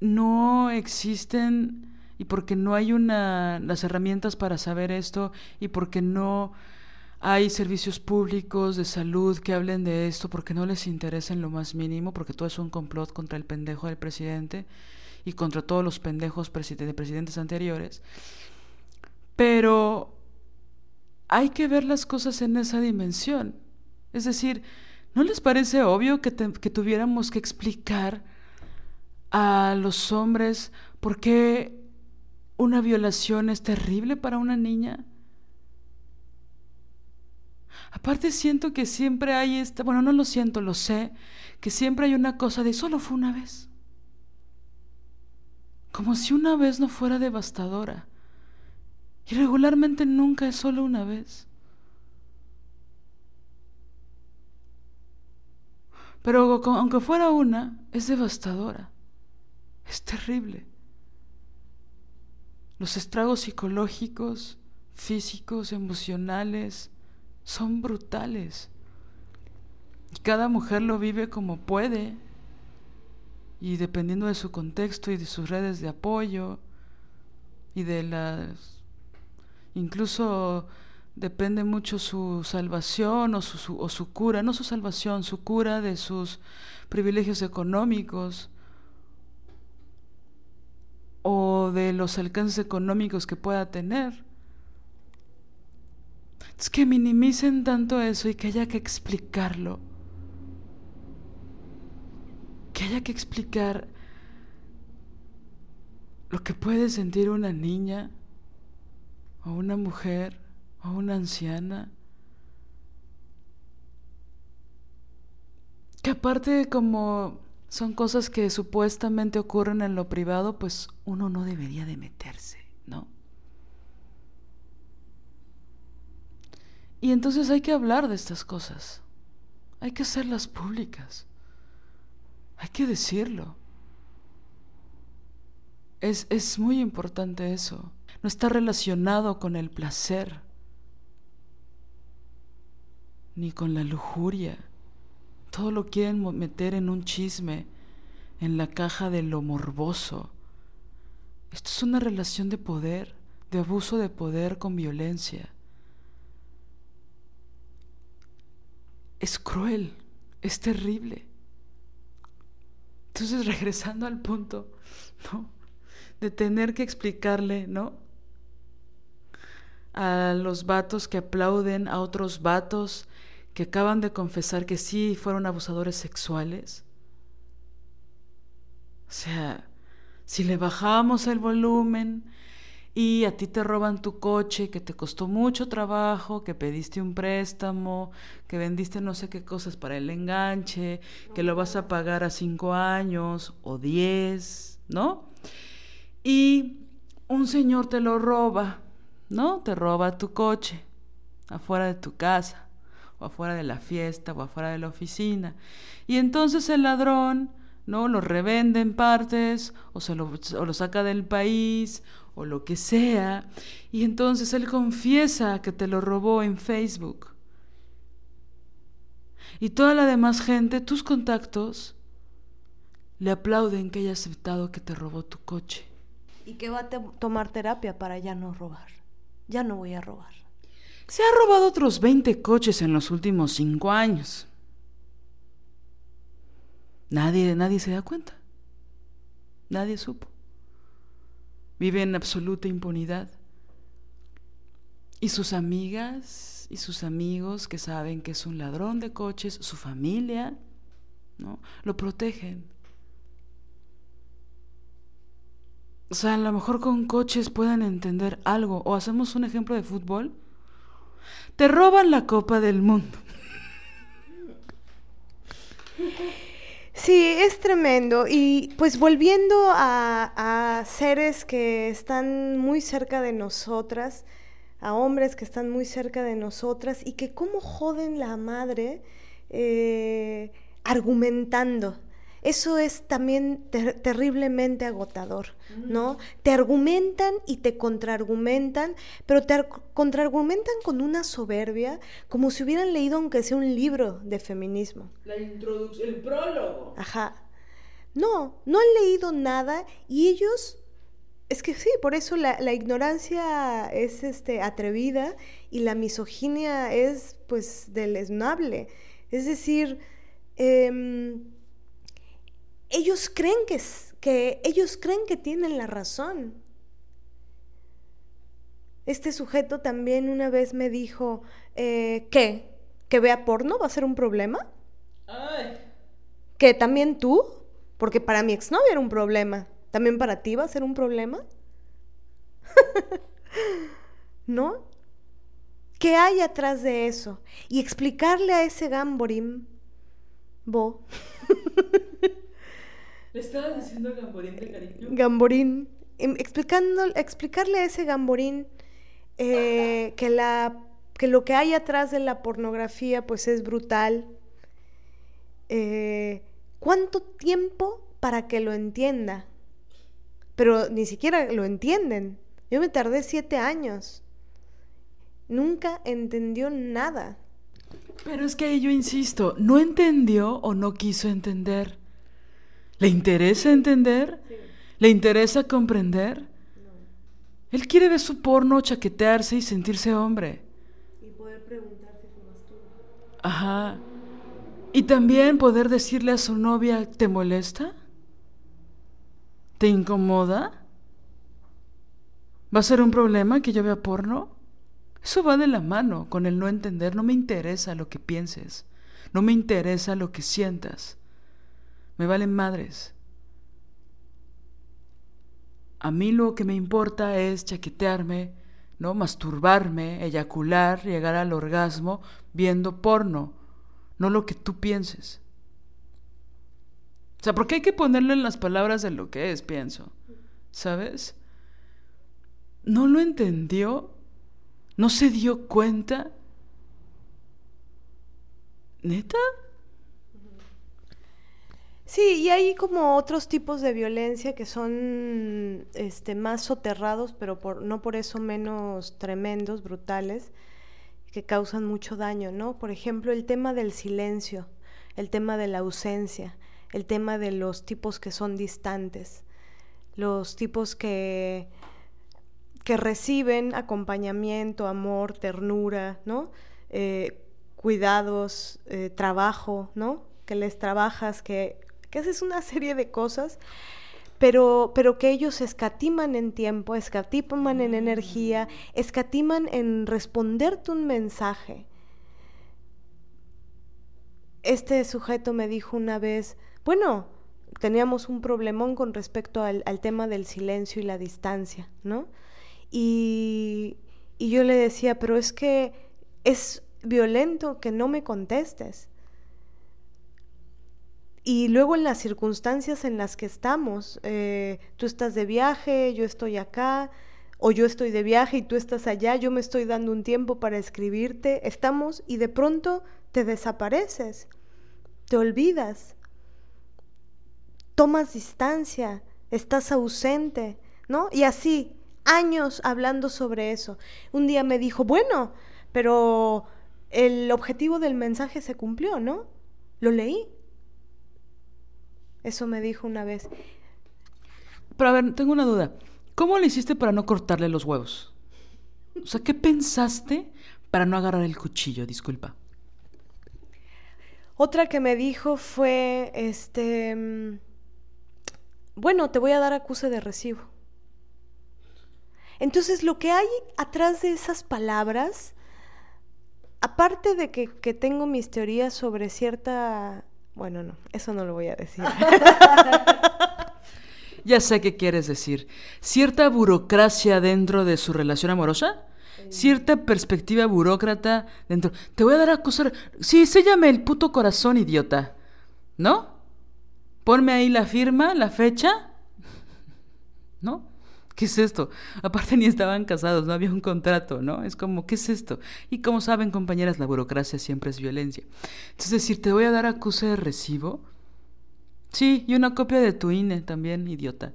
no existen y porque no hay una, las herramientas para saber esto y porque no hay servicios públicos de salud que hablen de esto porque no les interesa en lo más mínimo, porque todo es un complot contra el pendejo del presidente y contra todos los pendejos de presidentes anteriores. Pero hay que ver las cosas en esa dimensión. Es decir, ¿no les parece obvio que, tuviéramos que explicar a los hombres por qué una violación es terrible para una niña? Aparte siento que siempre hay esta, bueno, no lo siento, lo sé, que siempre hay una cosa de solo fue una vez. Como si una vez no fuera devastadora. Y regularmente nunca es solo una vez. Pero aunque fuera una, es devastadora. Es terrible. Los estragos psicológicos, físicos, emocionales, son brutales. Y cada mujer lo vive como puede. Y dependiendo de su contexto y de sus redes de apoyo y de las... Incluso depende mucho su salvación o su, o su cura, no su salvación, su cura de sus privilegios económicos o de los alcances económicos que pueda tener. Es que minimicen tanto eso y que haya que explicarlo. Que haya que explicar lo que puede sentir una niña o una mujer o una anciana. Que aparte como son cosas que supuestamente ocurren en lo privado, pues uno no debería de meterse, ¿no? Y entonces hay que hablar de estas cosas. Hay que hacerlas públicas. Hay que decirlo. Es, es muy importante eso. No está relacionado con el placer, ni con la lujuria. Todo lo quieren meter en un chisme, en la caja de lo morboso. Esto es una relación de poder, de abuso de poder con violencia. Es cruel, es terrible. Entonces, regresando al punto, ¿no? de tener que explicarle, ¿no? A los vatos que aplauden a otros vatos que acaban de confesar que sí fueron abusadores sexuales. O sea, si le bajamos el volumen y a ti te roban tu coche que te costó mucho trabajo, que pediste un préstamo, que vendiste no sé qué cosas para el enganche, que lo vas a pagar a cinco años o diez, ¿no? y un señor te lo roba, ¿no? Te roba tu coche afuera de tu casa, o afuera de la fiesta, o afuera de la oficina. Y entonces el ladrón, ¿no? Lo revende en partes, o, se lo, o lo saca del país, o lo que sea. Y entonces él confiesa que te lo robó en Facebook. Y toda la demás gente, tus contactos, le aplauden que haya aceptado que te robó tu coche y que va a tomar terapia para ya no robar. Ya no voy a robar. Se ha robado otros 20 coches en los últimos cinco años. Nadie, nadie se da cuenta. Nadie supo. Vive en absoluta impunidad. Y sus amigas y sus amigos que saben que es un ladrón de coches, su familia, ¿no? Lo protegen. O sea, a lo mejor con coches puedan entender algo. O hacemos un ejemplo de fútbol. Te roban la Copa del Mundo. Sí, es tremendo. Y pues volviendo a, seres que están muy cerca de nosotras, a hombres que están muy cerca de nosotras y que cómo joden la madre eh, argumentando. Eso es también terriblemente agotador, ¿no? Te argumentan y te contraargumentan, pero te contraargumentan con una soberbia, como si hubieran leído aunque sea un libro de feminismo. La introducción, el prólogo. Ajá. No, no han leído nada y ellos es que sí, por eso la, ignorancia es este, atrevida y la misoginia es pues deleznable. Es decir, em, ellos creen que, que, ellos creen que tienen la razón. Este sujeto también una vez me dijo, eh, ¿qué? ¿Que vea porno va a ser un problema? ¿Que también tú? Porque para mi exnovia era un problema. ¿También para ti va a ser un problema? ¿No? ¿Qué hay atrás de eso? Y explicarle a ese Gamborim, Bo, ¿Le estabas diciendo Gamborín de cariño? Gamborín. Em, explicando, explicarle a ese Gamborín eh, que, la, que lo que hay atrás de la pornografía pues es brutal. Eh, ¿Cuánto tiempo para que lo entienda? Pero ni siquiera lo entienden. Yo me tardé siete años. Nunca entendió nada. Pero es que yo insisto, no entendió o no quiso entender. ¿Le interesa entender? ¿Le interesa comprender? Él quiere ver su porno, chaquetearse y sentirse hombre. Y poder preguntarse si. Ajá. Y también poder decirle a su novia, ¿te molesta? ¿Te incomoda? ¿Va a ser un problema que yo vea porno? Eso va de la mano con el no entender. No me interesa lo que pienses. No me interesa lo que sientas. Me valen madres. A mí lo que me importa es chaquetearme, ¿no? Masturbarme, eyacular, llegar al orgasmo viendo porno, no lo que tú pienses. O sea, porque hay que ponerlo en las palabras de lo que es, pienso. ¿Sabes? No lo entendió, no se dio cuenta. ¿Neta? Sí, y hay como otros tipos de violencia que son este, más soterrados, pero por, no por eso menos tremendos, brutales, que causan mucho daño, ¿no? Por ejemplo, el tema del silencio, el tema de la ausencia, el tema de los tipos que son distantes, los tipos que, que reciben acompañamiento, amor, ternura, ¿no? Eh, cuidados, eh, trabajo, ¿no? Que les trabajas, que que haces una serie de cosas, pero, pero que ellos escatiman en tiempo, escatiman en energía, escatiman en responderte un mensaje. Este sujeto me dijo una vez, bueno, teníamos un problemón con respecto al, tema del silencio y la distancia, ¿no? Y, y yo le decía, pero es que es violento que no me contestes. Y luego en las circunstancias en las que estamos, eh, tú estás de viaje, yo estoy acá, o yo estoy de viaje y tú estás allá, yo me estoy dando un tiempo para escribirte, estamos y de pronto te desapareces, te olvidas, tomas distancia, estás ausente, ¿no? Y así, años hablando sobre eso. Un día me dijo, bueno, pero el objetivo del mensaje se cumplió, ¿no? Lo leí, eso me dijo una vez. Pero a ver, tengo una duda. ¿Cómo le hiciste para no cortarle los huevos? O sea, ¿qué pensaste para no agarrar el cuchillo? Disculpa. Otra que me dijo fue, este, mm, bueno, te voy a dar acuse de recibo. Entonces, lo que hay atrás de esas palabras, aparte de que, que tengo mis teorías sobre cierta bueno, no, eso no lo voy a decir. ya sé qué quieres decir. ¿Cierta burocracia dentro de su relación amorosa? Cierta perspectiva burócrata dentro. Te voy a dar a acusar. Sí, se llama el puto corazón, idiota. ¿No? Ponme ahí la firma, la fecha. ¿No? ¿Qué es esto? Aparte ni estaban casados, no había un contrato, ¿no? Es como, ¿qué es esto? Y como saben, compañeras, la burocracia siempre es violencia. Entonces, decir, te voy a dar acuse de recibo. Sí, y una copia de tu INE también, idiota.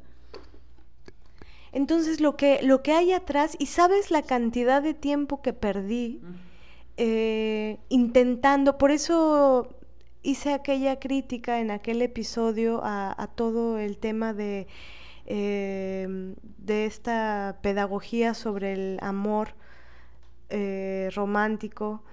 Entonces, lo que, lo que hay atrás, y sabes la cantidad de tiempo que perdí eh, intentando, por eso hice aquella crítica en aquel episodio a todo el tema de Em, de esta pedagogía sobre el amor eh, romántico,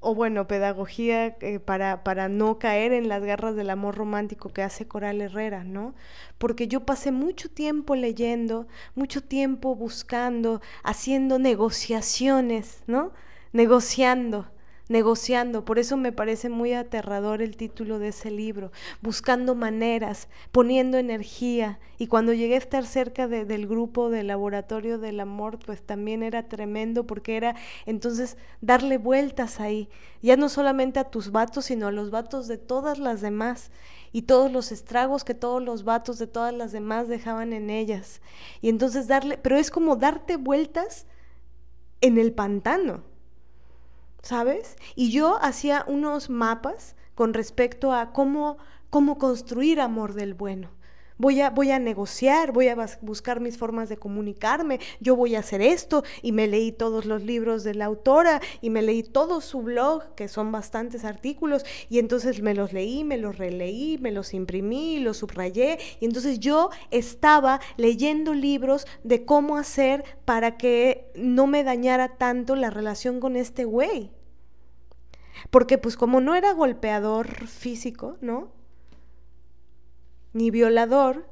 o bueno, pedagogía eh, para, para, no caer en las garras del amor romántico que hace Coral Herrera, ¿no? Porque yo pasé mucho tiempo leyendo, mucho tiempo buscando, haciendo negociaciones, ¿no? Negociando negociando. Por eso me parece muy aterrador el título de ese libro, buscando maneras, poniendo energía. Y cuando llegué a estar cerca del grupo del laboratorio del amor, pues también era tremendo porque era entonces darle vueltas ahí, ya no solamente a tus vatos, sino a los vatos de todas las demás y todos los estragos que todos los vatos de todas las demás dejaban en ellas. Y entonces darle, pero es como darte vueltas en el pantano. ¿Sabes? Y yo hacía unos mapas con respecto a cómo, cómo construir amor del bueno. Voy a, voy a negociar, voy a buscar mis formas de comunicarme, yo voy a hacer esto y me leí todos los libros de la autora y me leí todo su blog, que son bastantes artículos, y entonces me los leí, me los releí, me los imprimí, los subrayé, y entonces yo estaba leyendo libros de cómo hacer para que no me dañara tanto la relación con este güey. Porque pues como no era golpeador físico, ¿no? Ni violador,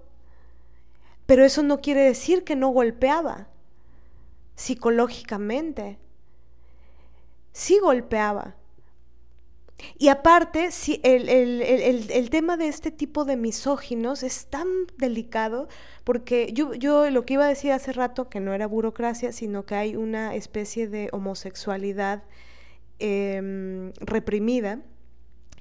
pero eso no quiere decir que no golpeaba. psicológicamente. Sí golpeaba. Y aparte, si el, el, tema de este tipo de misóginos es tan delicado porque yo, yo lo que iba a decir hace rato, que no era burocracia, sino que hay una especie de homosexualidad em, reprimida.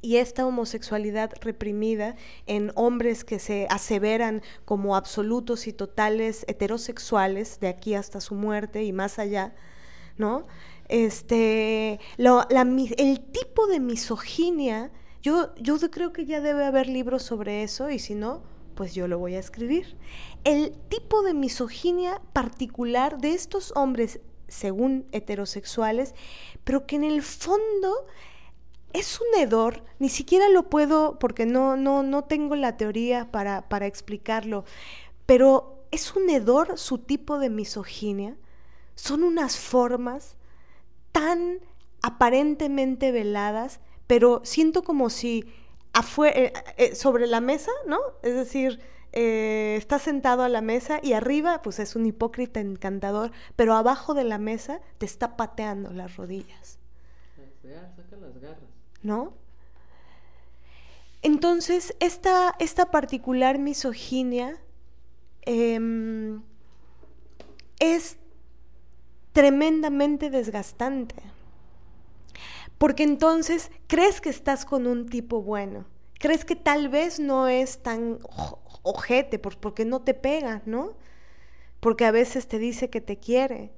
Y esta homosexualidad reprimida en hombres que se aseveran como absolutos y totales heterosexuales de aquí hasta su muerte y más allá, ¿no? Este, el tipo de misoginia, yo, yo creo que ya debe haber libros sobre eso y si no, pues yo lo voy a escribir. El tipo de misoginia particular de estos hombres, según heterosexuales, pero que en el fondo es un hedor, ni siquiera lo puedo, porque no, no, no tengo la teoría para, para explicarlo, pero es un hedor su tipo de misoginia, son unas formas tan aparentemente veladas, pero siento como si eh, eh, sobre la mesa, ¿no? Es decir, eh, está sentado a la mesa y arriba pues es un hipócrita encantador, pero abajo de la mesa te está pateando las rodillas. Saca las garras. ¿No? Entonces, esta, esta particular misoginia em, es tremendamente desgastante. Porque entonces crees que estás con un tipo bueno, crees que tal vez no es tan ojete, porque no te pega, ¿no? Porque a veces te dice que te quiere,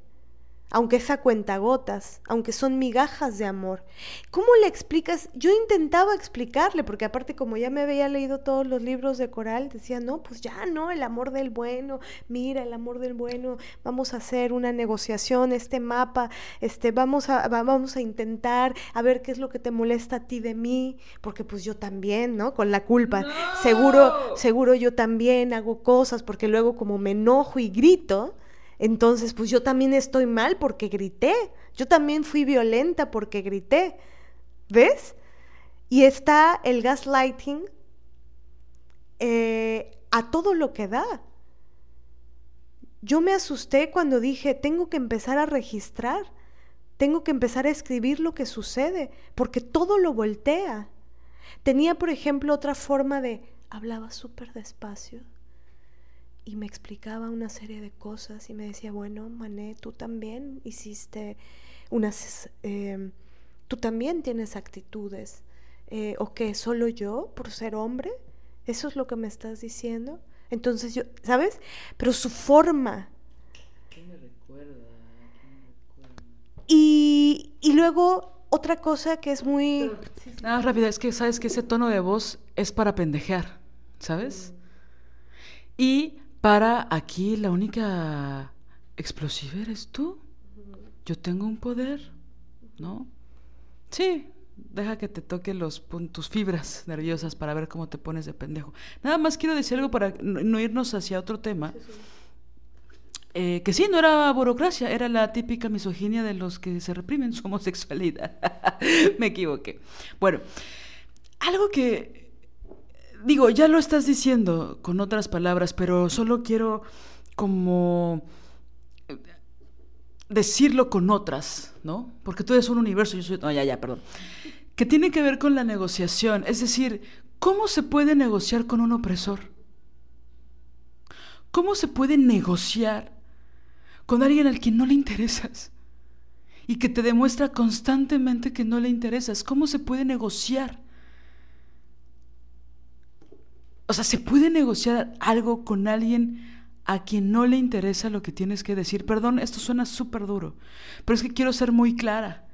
aunque es a cuentagotas, aunque son migajas de amor. ¿Cómo le explicas? Yo intentaba explicarle, porque aparte como ya me había leído todos los libros de Coral, decía, no, pues ya no, el amor del bueno, mira, el amor del bueno, vamos a hacer una negociación, este mapa, este, vamos a, vamos a intentar a ver qué es lo que te molesta a ti de mí, porque pues yo también, ¿no? Con la culpa. Seguro, seguro yo también hago cosas, porque luego como me enojo y grito, entonces, pues yo también estoy mal porque grité. Yo también fui violenta porque grité. ¿Ves? Y está el gaslighting eh, a todo lo que da. Yo me asusté cuando dije, tengo que empezar a registrar, tengo que empezar a escribir lo que sucede, porque todo lo voltea. Tenía, por ejemplo, otra forma de, hablaba súper despacio y me explicaba una serie de cosas y me decía, bueno, Mané, tú también hiciste unas, em, tú también tienes actitudes, eh, o que solo yo, por ser hombre, eso es lo que me estás diciendo. Entonces yo, ¿sabes? Pero su forma. ¿Qué me recuerda? Y, y luego otra cosa que es muy... Nada, rápida, es que sabes que ese tono de voz es para pendejear, ¿sabes? Y para aquí la única explosiva eres tú. Yo tengo un poder, ¿no? Sí, deja que te toque los, tus fibras nerviosas para ver cómo te pones de pendejo. Nada más quiero decir algo para no, irnos hacia otro tema. Eh, que sí, no era burocracia, era la típica misoginia de los que se reprimen su homosexualidad. Me equivoqué. Bueno, algo que digo, ya lo estás diciendo con otras palabras, pero solo quiero como eh, decirlo con otras, ¿no? Porque tú eres un universo, yo soy... No, ya, ya, perdón. Que tiene que ver con la negociación. Es decir, ¿cómo se puede negociar con un opresor? ¿Cómo se puede negociar con alguien al quien no le interesas? Y que te demuestra constantemente que no le interesas. ¿Cómo se puede negociar? O sea, ¿se puede negociar algo con alguien a quien no le interesa lo que tienes que decir? Perdón, esto suena súper duro, pero es que quiero ser muy clara.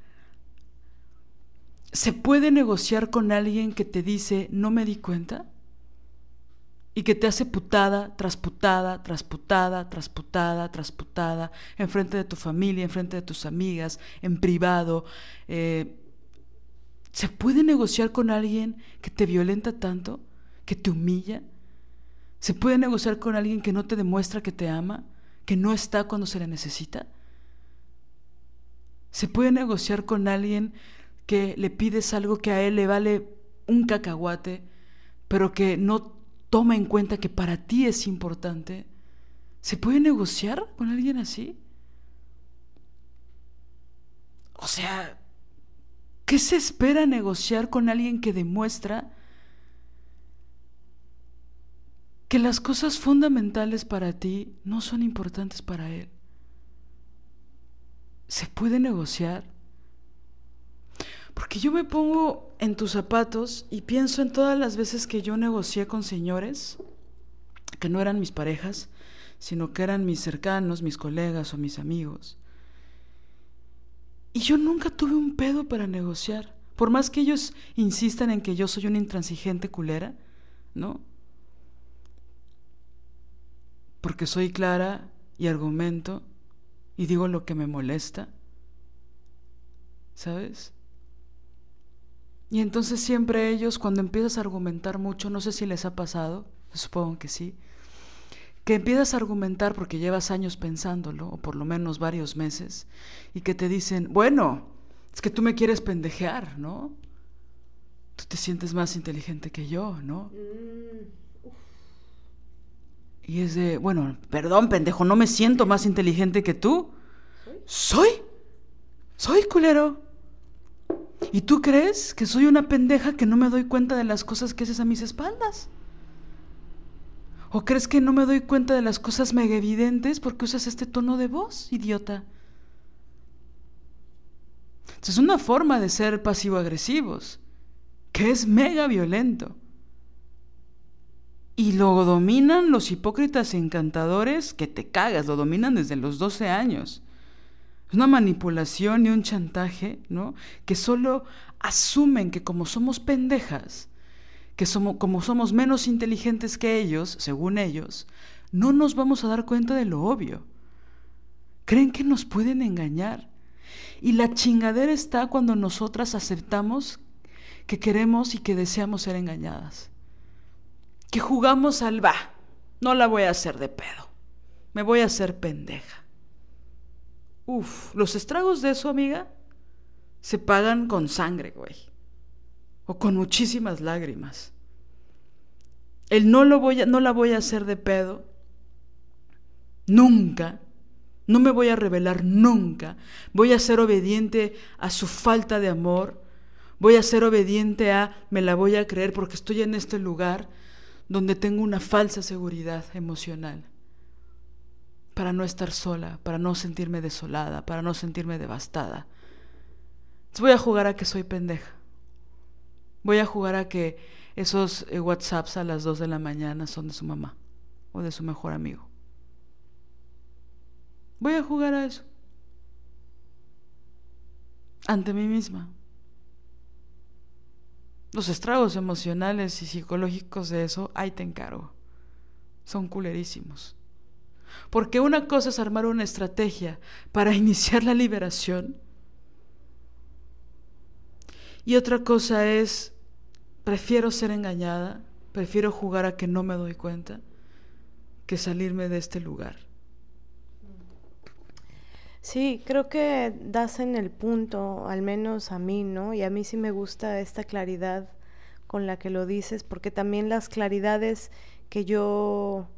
¿Se puede negociar con alguien que te dice, no me di cuenta? Y que te hace putada tras putada, tras putada, tras putada, tras putada, enfrente de tu familia, enfrente de tus amigas, en privado. Eh, ¿Se puede negociar con alguien que te violenta tanto? Que te humilla? ¿Se puede negociar con alguien que no te demuestra que te ama, que no está cuando se le necesita? ¿Se puede negociar con alguien que le pides algo que a él le vale un cacahuate, pero que no toma en cuenta que para ti es importante? ¿Se puede negociar con alguien así? O sea, ¿qué se espera negociar con alguien que demuestra que las cosas fundamentales para ti no son importantes para él? ¿Se puede negociar? Porque yo me pongo en tus zapatos y pienso en todas las veces que yo negocié con señores que no eran mis parejas, sino que eran mis cercanos, mis colegas o mis amigos. Y yo nunca tuve un pedo para negociar. Por más que ellos insistan en que yo soy una intransigente culera, ¿no? Porque soy clara y argumento y digo lo que me molesta. ¿Sabes? Y entonces siempre ellos, cuando empiezas a argumentar mucho, no sé si les ha pasado, supongo que sí, que empiezas a argumentar porque llevas años pensándolo, o por lo menos varios meses, y que te dicen, bueno, es que tú me quieres pendejear, ¿no? Tú te sientes más inteligente que yo, ¿no? Y es de, bueno, perdón, pendejo, no me siento más inteligente que tú. ¿Soy? ¿Soy culero? ¿Y tú crees que soy una pendeja que no me doy cuenta de las cosas que haces a mis espaldas? ¿O crees que no me doy cuenta de las cosas mega evidentes porque usas este tono de voz, idiota? Es una forma de ser pasivo-agresivos, que es mega violento. Y lo dominan los hipócritas encantadores que te cagas, lo dominan desde los 12 años. Es una manipulación y un chantaje, ¿no? Que solo asumen que como somos pendejas, que somos, como somos menos inteligentes que ellos, según ellos, no nos vamos a dar cuenta de lo obvio. Creen que nos pueden engañar. Y la chingadera está cuando nosotras aceptamos que queremos y que deseamos ser engañadas. Que jugamos al va, no la voy a hacer de pedo. Me voy a hacer pendeja. Uf, los estragos de eso, amiga, se pagan con sangre, güey o con muchísimas lágrimas. El no, lo voy a, no la voy a hacer de pedo. Nunca. No me voy a revelar nunca. Voy a ser obediente a su falta de amor. Voy a ser obediente a me la voy a creer porque estoy en este lugar donde tengo una falsa seguridad emocional. Para no estar sola, para no sentirme desolada, para no sentirme devastada. voy a jugar a que soy pendeja. Voy a jugar a que esos eh, WhatsApps a las 2 de la mañana son de su mamá o de su mejor amigo. Voy a jugar a eso. Ante mí misma. Los estragos emocionales y psicológicos de eso, ahí te encargo. Son culerísimos. Porque una cosa es armar una estrategia para iniciar la liberación y otra cosa es Prefiero ser engañada, prefiero jugar a que no me doy cuenta, que salirme de este lugar. Sí, creo que das en el punto, al menos a mí, ¿no? Y a mí sí me gusta esta claridad con la que lo dices, porque también las claridades que yo,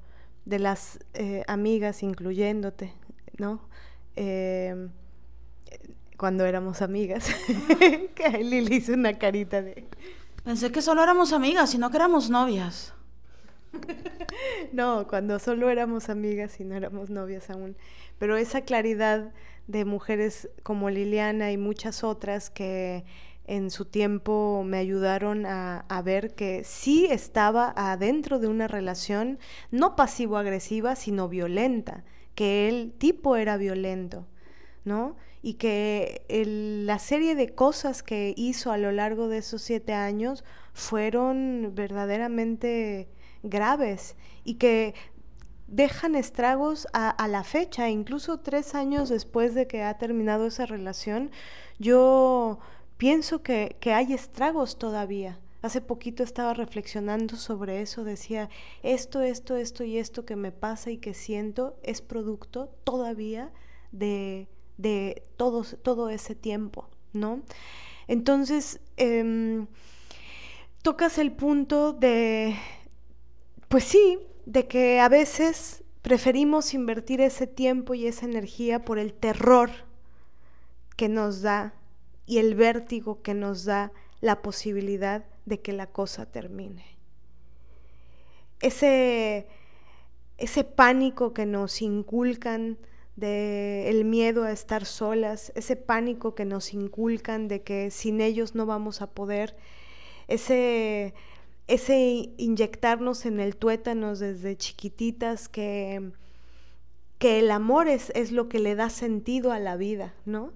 de las eh, amigas, incluyéndote, ¿no? Eh, cuando éramos amigas, que Lili hizo una carita de... Pensé que solo éramos amigas y no que éramos novias. no, cuando solo éramos amigas y no éramos novias aún. Pero esa claridad de mujeres como Liliana y muchas otras que en su tiempo me ayudaron a, ver que sí estaba adentro de una relación no pasivo-agresiva, sino violenta, que el tipo era violento, ¿no? y que la serie de cosas que hizo a lo largo de esos siete años fueron verdaderamente graves y que dejan estragos a, la fecha, incluso tres años después de que ha terminado esa relación, yo pienso que, que hay estragos todavía. Hace poquito estaba reflexionando sobre eso, decía, esto, esto, esto y esto que me pasa y que siento es producto todavía de, de todo, todo ese tiempo, ¿no? Entonces, em, tocas el punto de, pues sí, de que a veces preferimos invertir ese tiempo y esa energía por el terror que nos da y el vértigo que nos da la posibilidad de que la cosa termine. Ese, ese pánico que nos inculcan de el miedo a estar solas, ese pánico que nos inculcan de que sin ellos no vamos a poder, ese, ese inyectarnos en el tuétanos desde chiquititas que, que el amor es, es lo que le da sentido a la vida, ¿no?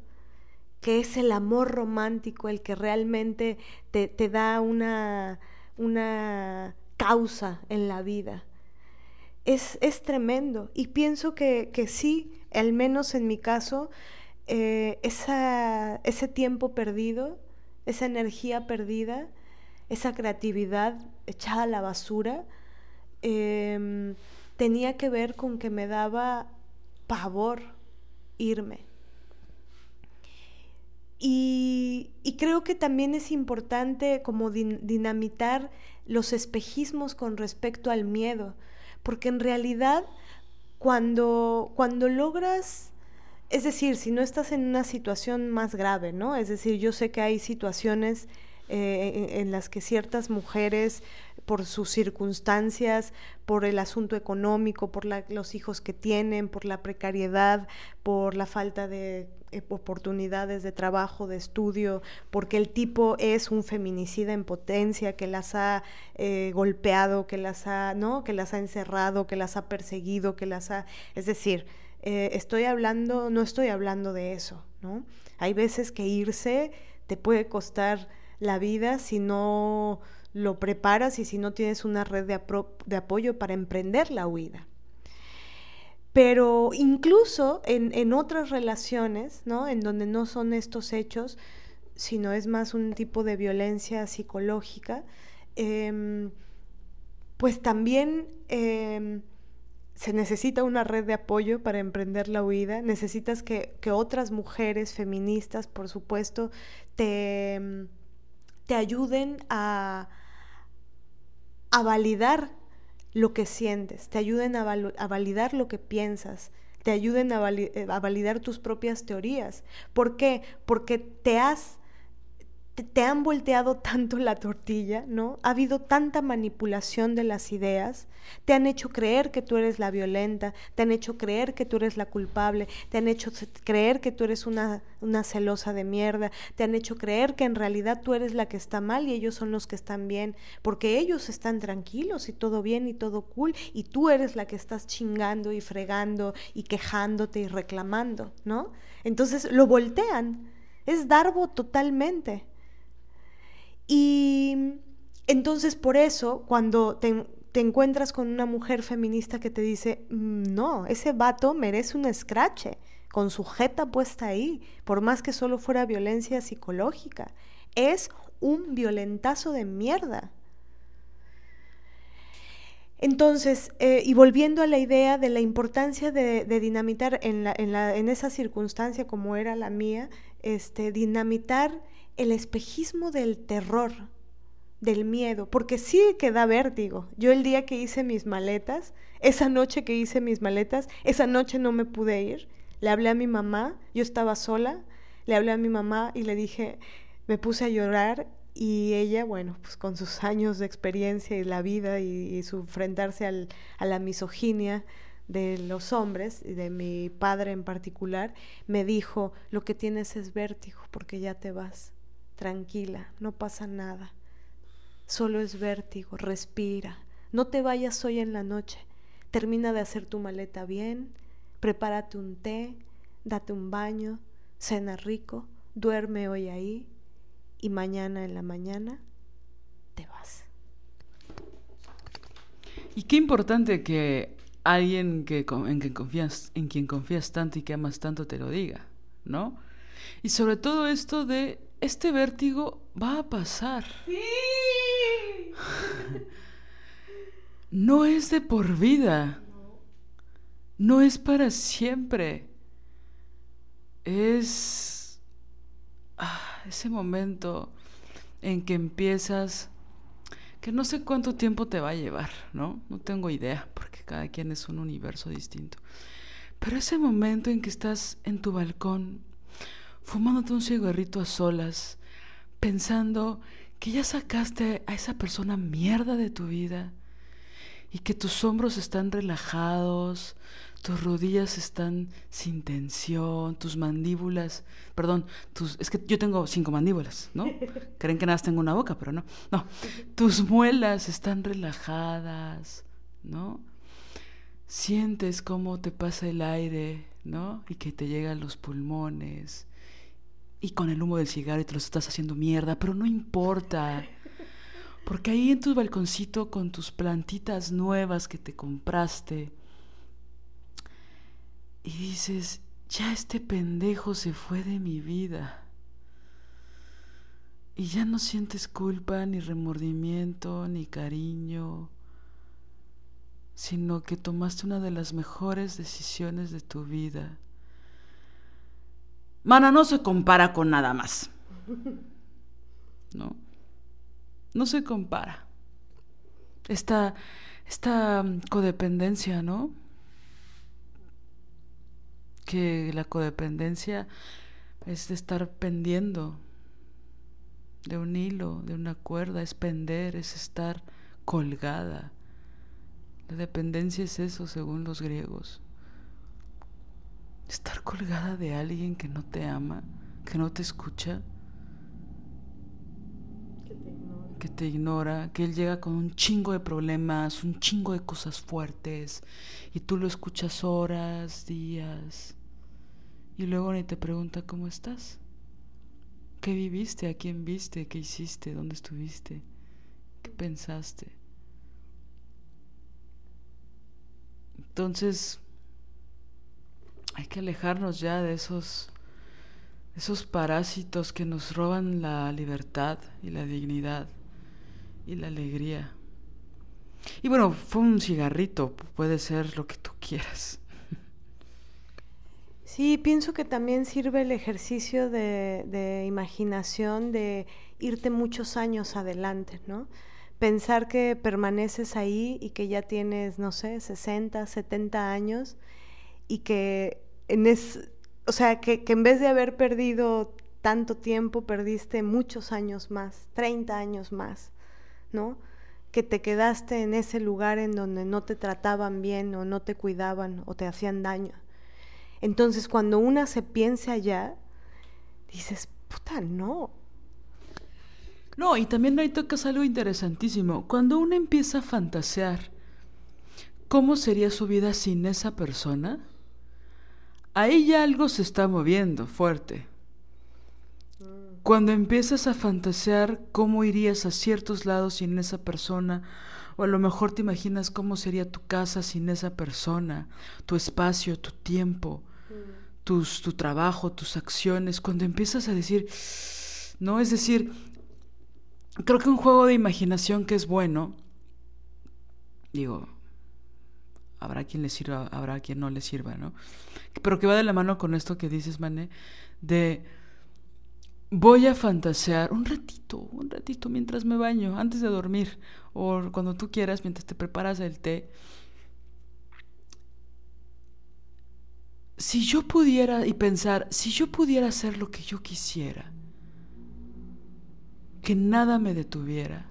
Que es el amor romántico el que realmente te, te da una, una causa en la vida. Es, es tremendo y pienso que, que sí, al menos en mi caso, eh, ese tiempo perdido, esa energía perdida, esa creatividad echada a la basura, em, tenía que ver con que me daba pavor irme. Y, creo que también es importante como dinamitar los espejismos con respecto al miedo, porque en realidad cuando, cuando logras, es decir, si no estás en una situación más grave, ¿no? Es decir, yo sé que hay situaciones eh, en, las que ciertas mujeres, por sus circunstancias, por el asunto económico, por los hijos que tienen, por la precariedad, por la falta de eh, oportunidades de trabajo, de estudio, porque el tipo es un feminicida en potencia que las ha eh, golpeado, que las ha, ¿no? que las ha encerrado, que las ha perseguido, que las ha, es decir, estoy hablando, no estoy hablando de eso, ¿no? Hay veces que irse te puede costar la vida si no lo preparas y si no tienes una red de, apoyo para emprender la huida. Pero incluso en, otras relaciones, ¿no? En donde no son estos hechos, sino es más un tipo de violencia psicológica, em, pues también em, se necesita una red de apoyo para emprender la huida, necesitas que, otras mujeres feministas, por supuesto, te, em, te ayuden a, a validar lo que sientes, te ayuden a, validar lo que piensas, te ayuden a, eh, a, validar tus propias teorías. ¿Por qué? Porque te has te, han volteado tanto la tortilla, ¿no? Ha habido tanta manipulación de las ideas, te han hecho creer que tú eres la violenta, te han hecho creer que tú eres la culpable, te han hecho creer que tú eres una, una celosa de mierda, te han hecho creer que en realidad tú eres la que está mal y ellos son los que están bien, porque ellos están tranquilos y todo bien y todo cool y tú eres la que estás chingando y fregando y quejándote y reclamando, ¿no? Entonces lo voltean. Es Darbo totalmente. Y entonces por eso, cuando te, encuentras con una mujer feminista que te dice, mm, no, ese vato merece un escrache, con su jeta puesta ahí, por más que solo fuera violencia psicológica, es un violentazo de mierda. Entonces, eh, y volviendo a la idea de la importancia de, dinamitar en, en, esa circunstancia como era la mía, este, dinamitar el espejismo del terror, del miedo, porque sí que da vértigo. Yo el día que hice mis maletas, esa noche que hice mis maletas, esa noche no me pude ir. Le hablé a mi mamá, yo estaba sola, le hablé a mi mamá y le dije, me puse a llorar y ella, bueno, pues con sus años de experiencia y la vida y, su enfrentarse a la misoginia de los hombres y de mi padre en particular, me dijo, lo que tienes es vértigo porque ya te vas tranquila, no pasa nada. Solo es vértigo, respira. No te vayas hoy en la noche. Termina de hacer tu maleta bien, prepárate un té, date un baño, cena rico, duerme hoy ahí y mañana en la mañana te vas. Y qué importante que alguien que, en, quien confías, en quien confías tanto y que amas tanto te lo diga, ¿no? Y sobre todo esto de este vértigo va a pasar. Sí. No es de por vida. No es para siempre. Es ah, ese momento en que empiezas, que no sé cuánto tiempo te va a llevar, ¿no? No tengo idea, porque cada quien es un universo distinto. Pero ese momento en que estás en tu balcón fumándote un cigarrito a solas, pensando que ya sacaste a esa persona mierda de tu vida y que tus hombros están relajados, tus rodillas están sin tensión, tus mandíbulas, perdón, tus, es que yo tengo cinco mandíbulas, ¿no? Creen que nada más tengo una boca, pero no, no, tus muelas están relajadas, ¿no? Sientes cómo te pasa el aire, ¿no? Y que te llega a los pulmones y con el humo del cigarro y te los estás haciendo mierda, pero no importa. Porque ahí en tu balconcito con tus plantitas nuevas que te compraste y dices, ya este pendejo se fue de mi vida. Y ya no sientes culpa, ni remordimiento, ni cariño, sino que tomaste una de las mejores decisiones de tu vida. Mana, no se compara con nada más. ¿No? No se compara. Esta, esta codependencia, ¿no? Que la codependencia es de estar pendiendo de un hilo, de una cuerda, es pender, es estar colgada. La dependencia es eso, según los griegos. Estar colgada de alguien que no te ama, que no te escucha, que te ignora, que él llega con un chingo de problemas, un chingo de cosas fuertes, y tú lo escuchas horas, días, y luego ni te pregunta cómo estás. ¿Qué viviste? ¿A quién viste? ¿Qué hiciste? ¿Dónde estuviste? ¿Qué pensaste? Entonces, hay que alejarnos ya de esos, esos parásitos que nos roban la libertad y la dignidad y la alegría. Y bueno, fue un cigarrito, puede ser lo que tú quieras. Sí, pienso que también sirve el ejercicio de, de, imaginación de irte muchos años adelante, ¿no? Pensar que permaneces ahí y que ya tienes, no sé, 60, 70 años y que en es, o sea, que, que en vez de haber perdido tanto tiempo, perdiste muchos años más, 30 años más, ¿no? Que te quedaste en ese lugar en donde no te trataban bien o no te cuidaban o te hacían daño. Entonces, cuando una se piensa allá, dices, puta, no. No, y también ahí tocas algo interesantísimo. Cuando uno empieza a fantasear cómo sería su vida sin esa persona, ahí ya algo se está moviendo fuerte. Cuando empiezas a fantasear cómo irías a ciertos lados sin esa persona, o a lo mejor te imaginas cómo sería tu casa sin esa persona, tu espacio, tu tiempo, tus, tu trabajo, tus acciones, cuando empiezas a decir, no, es decir, creo que un juego de imaginación que es bueno, digo, habrá quien le sirva, habrá quien no le sirva, ¿no? Pero que va de la mano con esto que dices, Mané, de voy a fantasear un ratito, un ratito mientras me baño, antes de dormir, o cuando tú quieras, mientras te preparas el té. Si yo pudiera, y pensar, si yo pudiera hacer lo que yo quisiera, que nada me detuviera,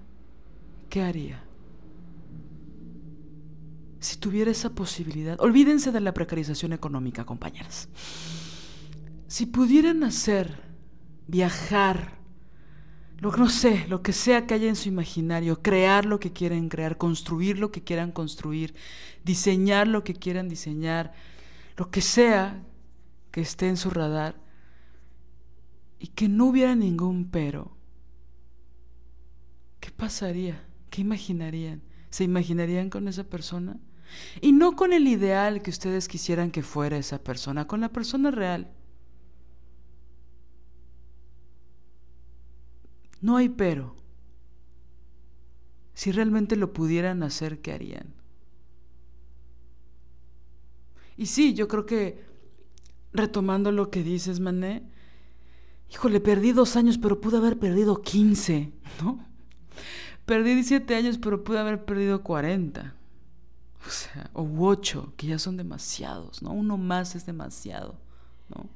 ¿qué haría? Si tuviera esa posibilidad, olvídense de la precarización económica, compañeras. Si pudieran hacer, viajar, lo no sé, lo que sea que haya en su imaginario, crear lo que quieran crear, construir lo que quieran construir, diseñar lo que quieran diseñar, lo que sea que esté en su radar, y que no hubiera ningún pero, ¿qué pasaría? ¿Qué imaginarían? ¿Se imaginarían con esa persona? Y no con el ideal que ustedes quisieran que fuera esa persona, con la persona real. No hay pero. Si realmente lo pudieran hacer, ¿qué harían? Y sí, yo creo que, retomando lo que dices, Mané, híjole, perdí dos años, pero pude haber perdido 15, ¿no? Perdí 17 años, pero pude haber perdido 40. O sea, o 8, que ya son demasiados, ¿no? Uno más es demasiado, ¿no?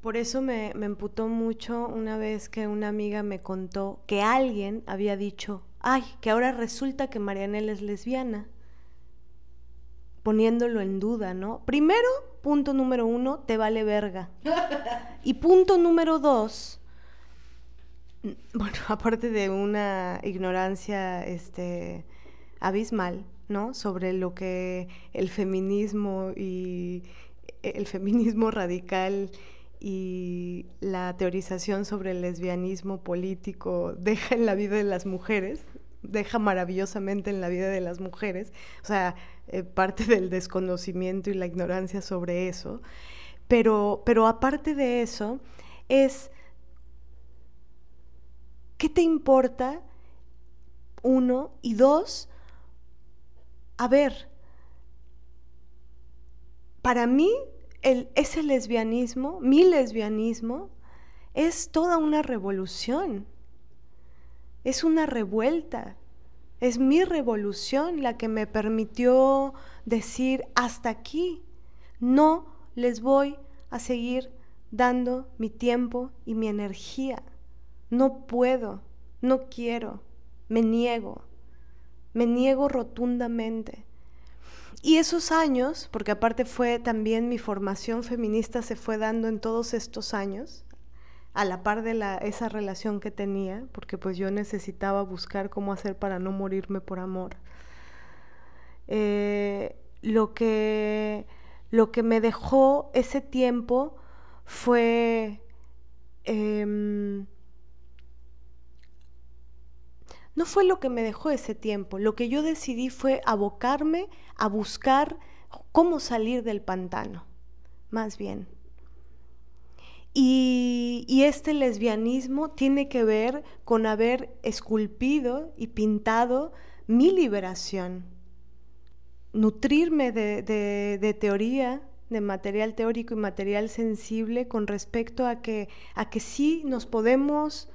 Por eso me, me emputó mucho una vez que una amiga me contó que alguien había dicho, ay, que ahora resulta que Marianela es lesbiana, poniéndolo en duda, ¿no? Primero, punto número uno, te vale verga. Y punto número dos, bueno, aparte de una ignorancia este, abismal, ¿no? Sobre lo que el feminismo y el feminismo radical y la teorización sobre el lesbianismo político deja en la vida de las mujeres, deja maravillosamente en la vida de las mujeres, o sea, eh, parte del desconocimiento y la ignorancia sobre eso, pero, pero aparte de eso, es, ¿qué te importa? Uno, y dos, a ver, para mí el, ese lesbianismo, mi lesbianismo, es toda una revolución, es una revuelta, es mi revolución la que me permitió decir hasta aquí, no les voy a seguir dando mi tiempo y mi energía, no puedo, no quiero, me niego, me niego rotundamente. Y esos años, porque aparte fue también mi formación feminista se fue dando en todos estos años, a la par de la, esa relación que tenía, porque pues yo necesitaba buscar cómo hacer para no morirme por amor. Eh, lo, que, lo que me dejó ese tiempo fue... em, no fue lo que me dejó ese tiempo. Lo que yo decidí fue abocarme a buscar cómo salir del pantano, más bien. Y, este lesbianismo tiene que ver con haber esculpido y pintado mi liberación, nutrirme de, de, de teoría, de material teórico y material sensible con respecto a que, a que sí nos podemos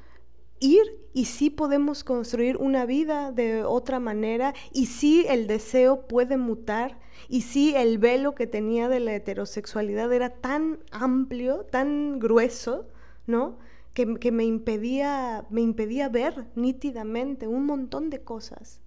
ir y sí podemos construir una vida de otra manera y sí el deseo puede mutar y sí el velo que tenía de la heterosexualidad era tan amplio, tan grueso, ¿no? Que, que me, impedía, me impedía ver nítidamente un montón de cosas.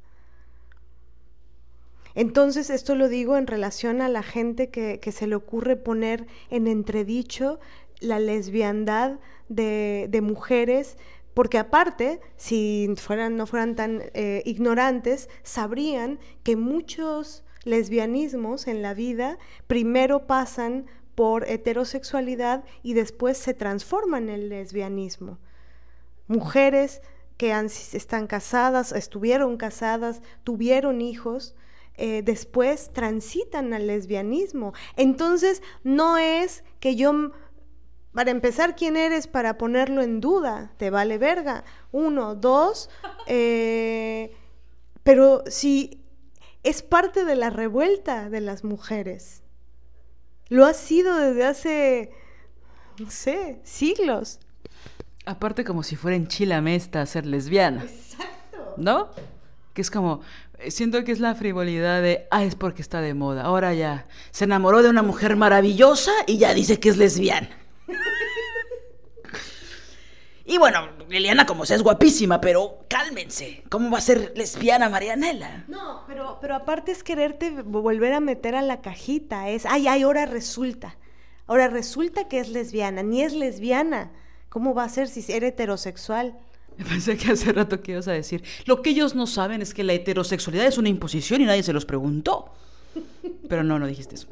Entonces, esto lo digo en relación a la gente que, que se le ocurre poner en entredicho la lesbiandad de, de mujeres porque aparte, si fueran, no fueran tan eh, ignorantes, sabrían que muchos lesbianismos en la vida primero pasan por heterosexualidad y después se transforman en lesbianismo. Mujeres que están casadas, estuvieron casadas, tuvieron hijos, eh, después transitan al lesbianismo. Entonces, no es que yo para empezar, ¿quién eres para ponerlo en duda? Te vale verga. Uno, dos. Eh, pero si es parte de la revuelta de las mujeres. Lo ha sido desde hace, no sé, siglos. Aparte como si fuera en chilamesta ser lesbiana. Exacto. ¿No? Que es como, siento que es la frivolidad de, ah, es porque está de moda. Ahora ya, se enamoró de una mujer maravillosa y ya dice que es lesbiana. Y bueno, Liliana como sea es guapísima, pero cálmense. ¿Cómo va a ser lesbiana Marianela? No, pero, pero aparte es quererte volver a meter a la cajita. Es, ay, ay, ahora resulta. Ahora resulta que es lesbiana. Ni es lesbiana. ¿Cómo va a ser si era heterosexual? Pensé que hace rato que ibas a decir. Lo que ellos no saben es que la heterosexualidad es una imposición y nadie se los preguntó. Pero no, no dijiste eso.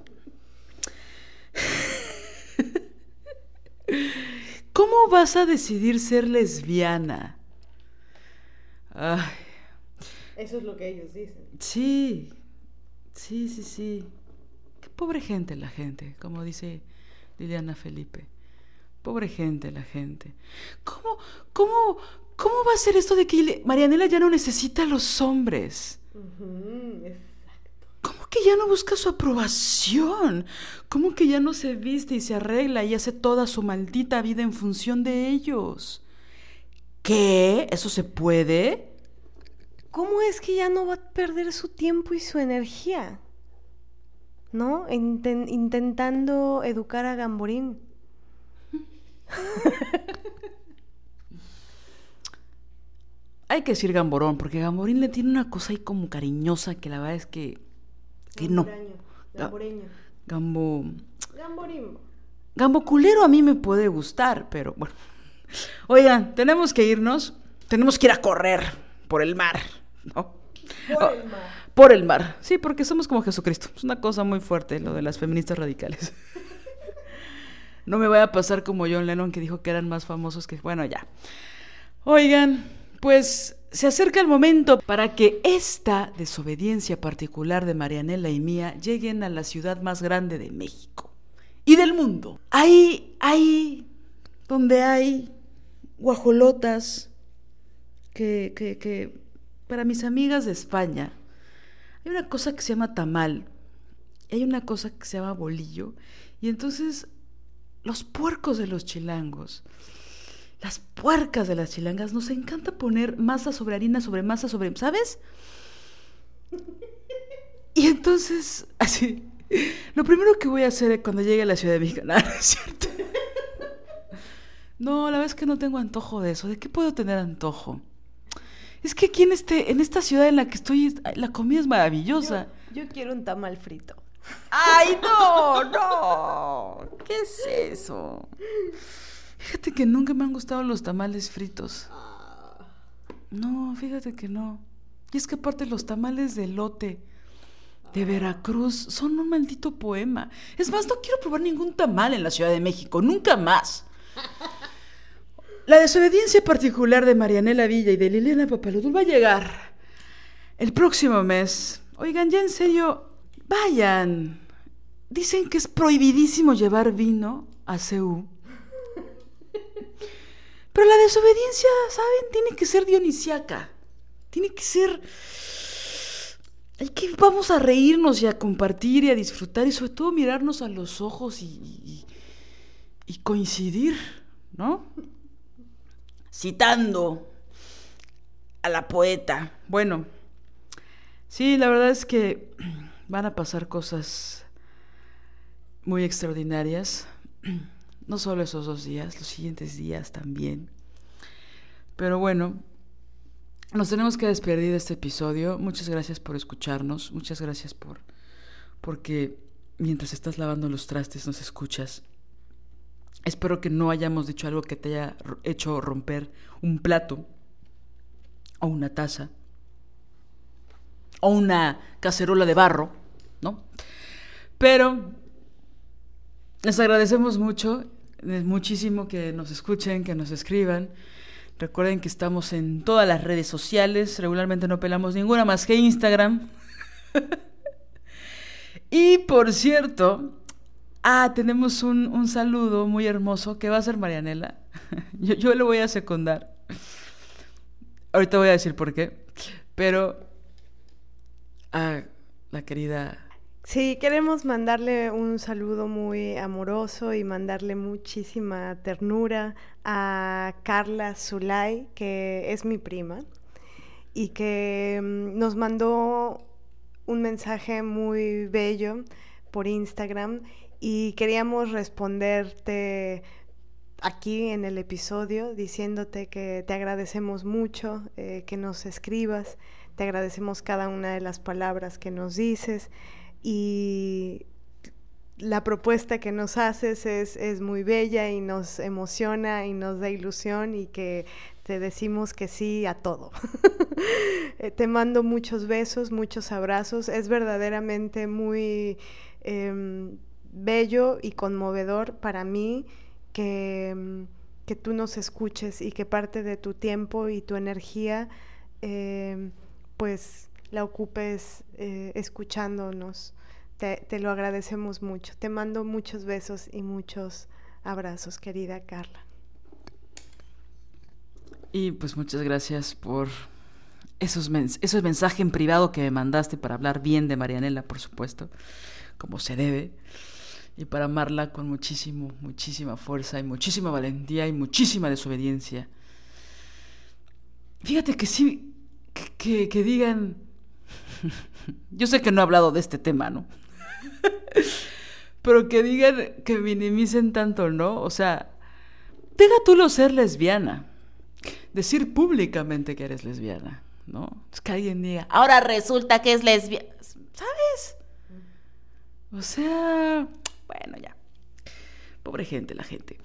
¿Cómo vas a decidir ser lesbiana? Ay. Eso es lo que ellos dicen. Sí, sí, sí, sí. Qué pobre gente la gente, como dice Liliana Felipe. Pobre gente la gente. ¿Cómo, cómo, cómo va a ser esto de que Marianela ya no necesita a los hombres? Uh -huh, ¿Cómo que ya no busca su aprobación? ¿Cómo que ya no se viste y se arregla y hace toda su maldita vida en función de ellos? ¿Qué? ¿Eso se puede? ¿Cómo es que ya no va a perder su tiempo y su energía? ¿No? Inten intentando educar a Gamborín. Hay que decir Gamborón, porque Gamborín le tiene una cosa ahí como cariñosa que la verdad es que, que no. Gamboreño. Gambo. Gamborimbo. Gambo culero a mí me puede gustar, pero bueno. Oigan, tenemos que irnos. Tenemos que ir a correr por el mar, ¿no? Por el mar. Por el mar. Sí, porque somos como Jesucristo. Es una cosa muy fuerte lo de las feministas radicales. No me vaya a pasar como John Lennon que dijo que eran más famosos que... Bueno, ya. Oigan, pues se acerca el momento para que esta desobediencia particular de Marianela y mía lleguen a la ciudad más grande de México y del mundo. Ahí, ahí, donde hay guajolotas que, que, que para mis amigas de España hay una cosa que se llama tamal, hay una cosa que se llama bolillo, y entonces los puercos de los chilangos, las puercas de las chilangas, nos encanta poner masa sobre harina, sobre masa, sobre, ¿sabes? Y entonces, así, lo primero que voy a hacer cuando llegue a la Ciudad de México, ¿no es cierto? No, la verdad es que no tengo antojo de eso. ¿De qué puedo tener antojo? Es que aquí en, este, en esta ciudad en la que estoy, la comida es maravillosa. Yo, yo quiero un tamal frito. ¡Ay, no! ¡No! ¿Qué es eso? Fíjate que nunca me han gustado los tamales fritos. No, fíjate que no. Y es que aparte los tamales de lote de Veracruz son un maldito poema. Es más, no quiero probar ningún tamal en la Ciudad de México, nunca más. La desobediencia particular de Marianela Villa y de Liliana Papaludul va a llegar el próximo mes. Oigan, ya en serio, vayan. Dicen que es prohibidísimo llevar vino a CEU. Pero la desobediencia, ¿saben? Tiene que ser dionisiaca. Tiene que ser... Hay que vamos a reírnos y a compartir y a disfrutar y sobre todo mirarnos a los ojos y, y, y coincidir, ¿no? Citando a la poeta. Bueno, sí, la verdad es que van a pasar cosas muy extraordinarias. No solo esos dos días, los siguientes días también. Pero bueno, nos tenemos que despedir de este episodio. Muchas gracias por escucharnos. Muchas gracias por porque mientras estás lavando los trastes nos escuchas. Espero que no hayamos dicho algo que te haya hecho romper un plato o una taza o una cacerola de barro, ¿no? Pero les agradecemos mucho es muchísimo que nos escuchen, que nos escriban. Recuerden que estamos en todas las redes sociales. Regularmente no pelamos ninguna más que Instagram. y por cierto, ah, tenemos un, un, saludo muy hermoso que va a ser Marianela. yo, yo le voy a secundar. Ahorita voy a decir por qué. Pero a la querida Sí, queremos mandarle un saludo muy amoroso y mandarle muchísima ternura a Carla Zulay, que es mi prima, y que mm, nos mandó un mensaje muy bello por Instagram y queríamos responderte aquí en el episodio diciéndote que te agradecemos mucho eh, que nos escribas, te agradecemos cada una de las palabras que nos dices y la propuesta que nos haces es, es, muy bella y nos emociona y nos da ilusión y que te decimos que sí a todo. Eh, te mando muchos besos, muchos abrazos. Es verdaderamente muy eh, bello y conmovedor para mí que, que, tú nos escuches y que parte de tu tiempo y tu energía eh, pues la ocupes eh, escuchándonos. Te, lo agradecemos mucho. Te mando muchos besos y muchos abrazos, querida Carla. Y pues muchas gracias por esos, mens esos mensajes en privado que me mandaste para hablar bien de Marianela, por supuesto, como se debe. Y para amarla con muchísimo, muchísima fuerza y muchísima valentía y muchísima desobediencia. Fíjate que sí, que, que digan yo sé que no he hablado de este tema, ¿no? Pero que digan, que minimicen tanto, ¿no? O sea, deja tú lo ser lesbiana. Decir públicamente que eres lesbiana, ¿no? Es que alguien diga, Ahora resulta que es lesbiana. ¿sabes? O sea, bueno, ya. Pobre gente, la gente.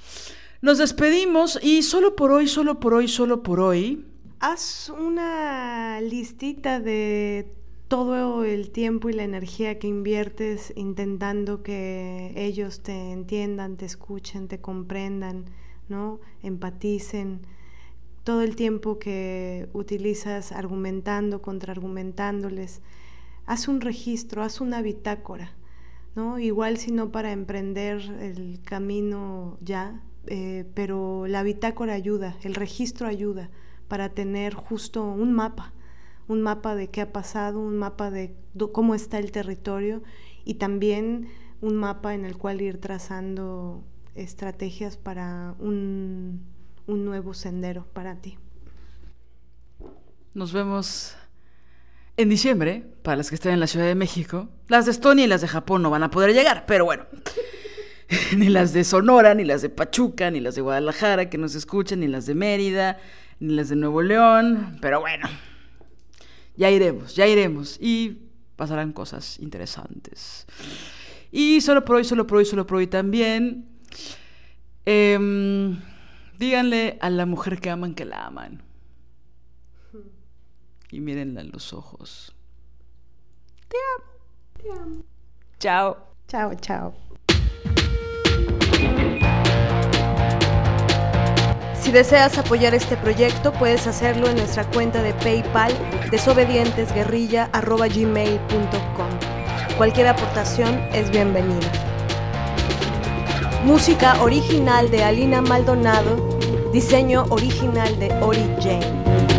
Nos despedimos y solo por hoy, solo por hoy, solo por hoy. Haz una listita de todo el tiempo y la energía que inviertes intentando que ellos te entiendan, te escuchen, te comprendan, ¿no? Empaticen. Todo el tiempo que utilizas argumentando, contraargumentándoles. Haz un registro, haz una bitácora, ¿no? Igual si no para emprender el camino ya, eh, pero la bitácora ayuda, el registro ayuda para tener justo un mapa, un mapa de qué ha pasado, un mapa de cómo está el territorio y también un mapa en el cual ir trazando estrategias para un, un nuevo sendero para ti. Nos vemos en diciembre, para las que estén en la Ciudad de México. Las de Estonia y las de Japón no van a poder llegar, pero bueno. ni las de Sonora, ni las de Pachuca, ni las de Guadalajara que nos escuchan, ni las de Mérida, ni las de Nuevo León, pero bueno, ya iremos, ya iremos y pasarán cosas interesantes. Y solo por hoy, solo por hoy, solo por hoy también, eh, díganle a la mujer que aman que la aman. Y mírenla en los ojos. Te amo. Te amo. Chao. Chao, chao. Si deseas apoyar este proyecto, puedes hacerlo en nuestra cuenta de PayPal desobedientesguerrilla.gmail.com. Cualquier aportación es bienvenida. Música original de Alina Maldonado, diseño original de Ori Jane.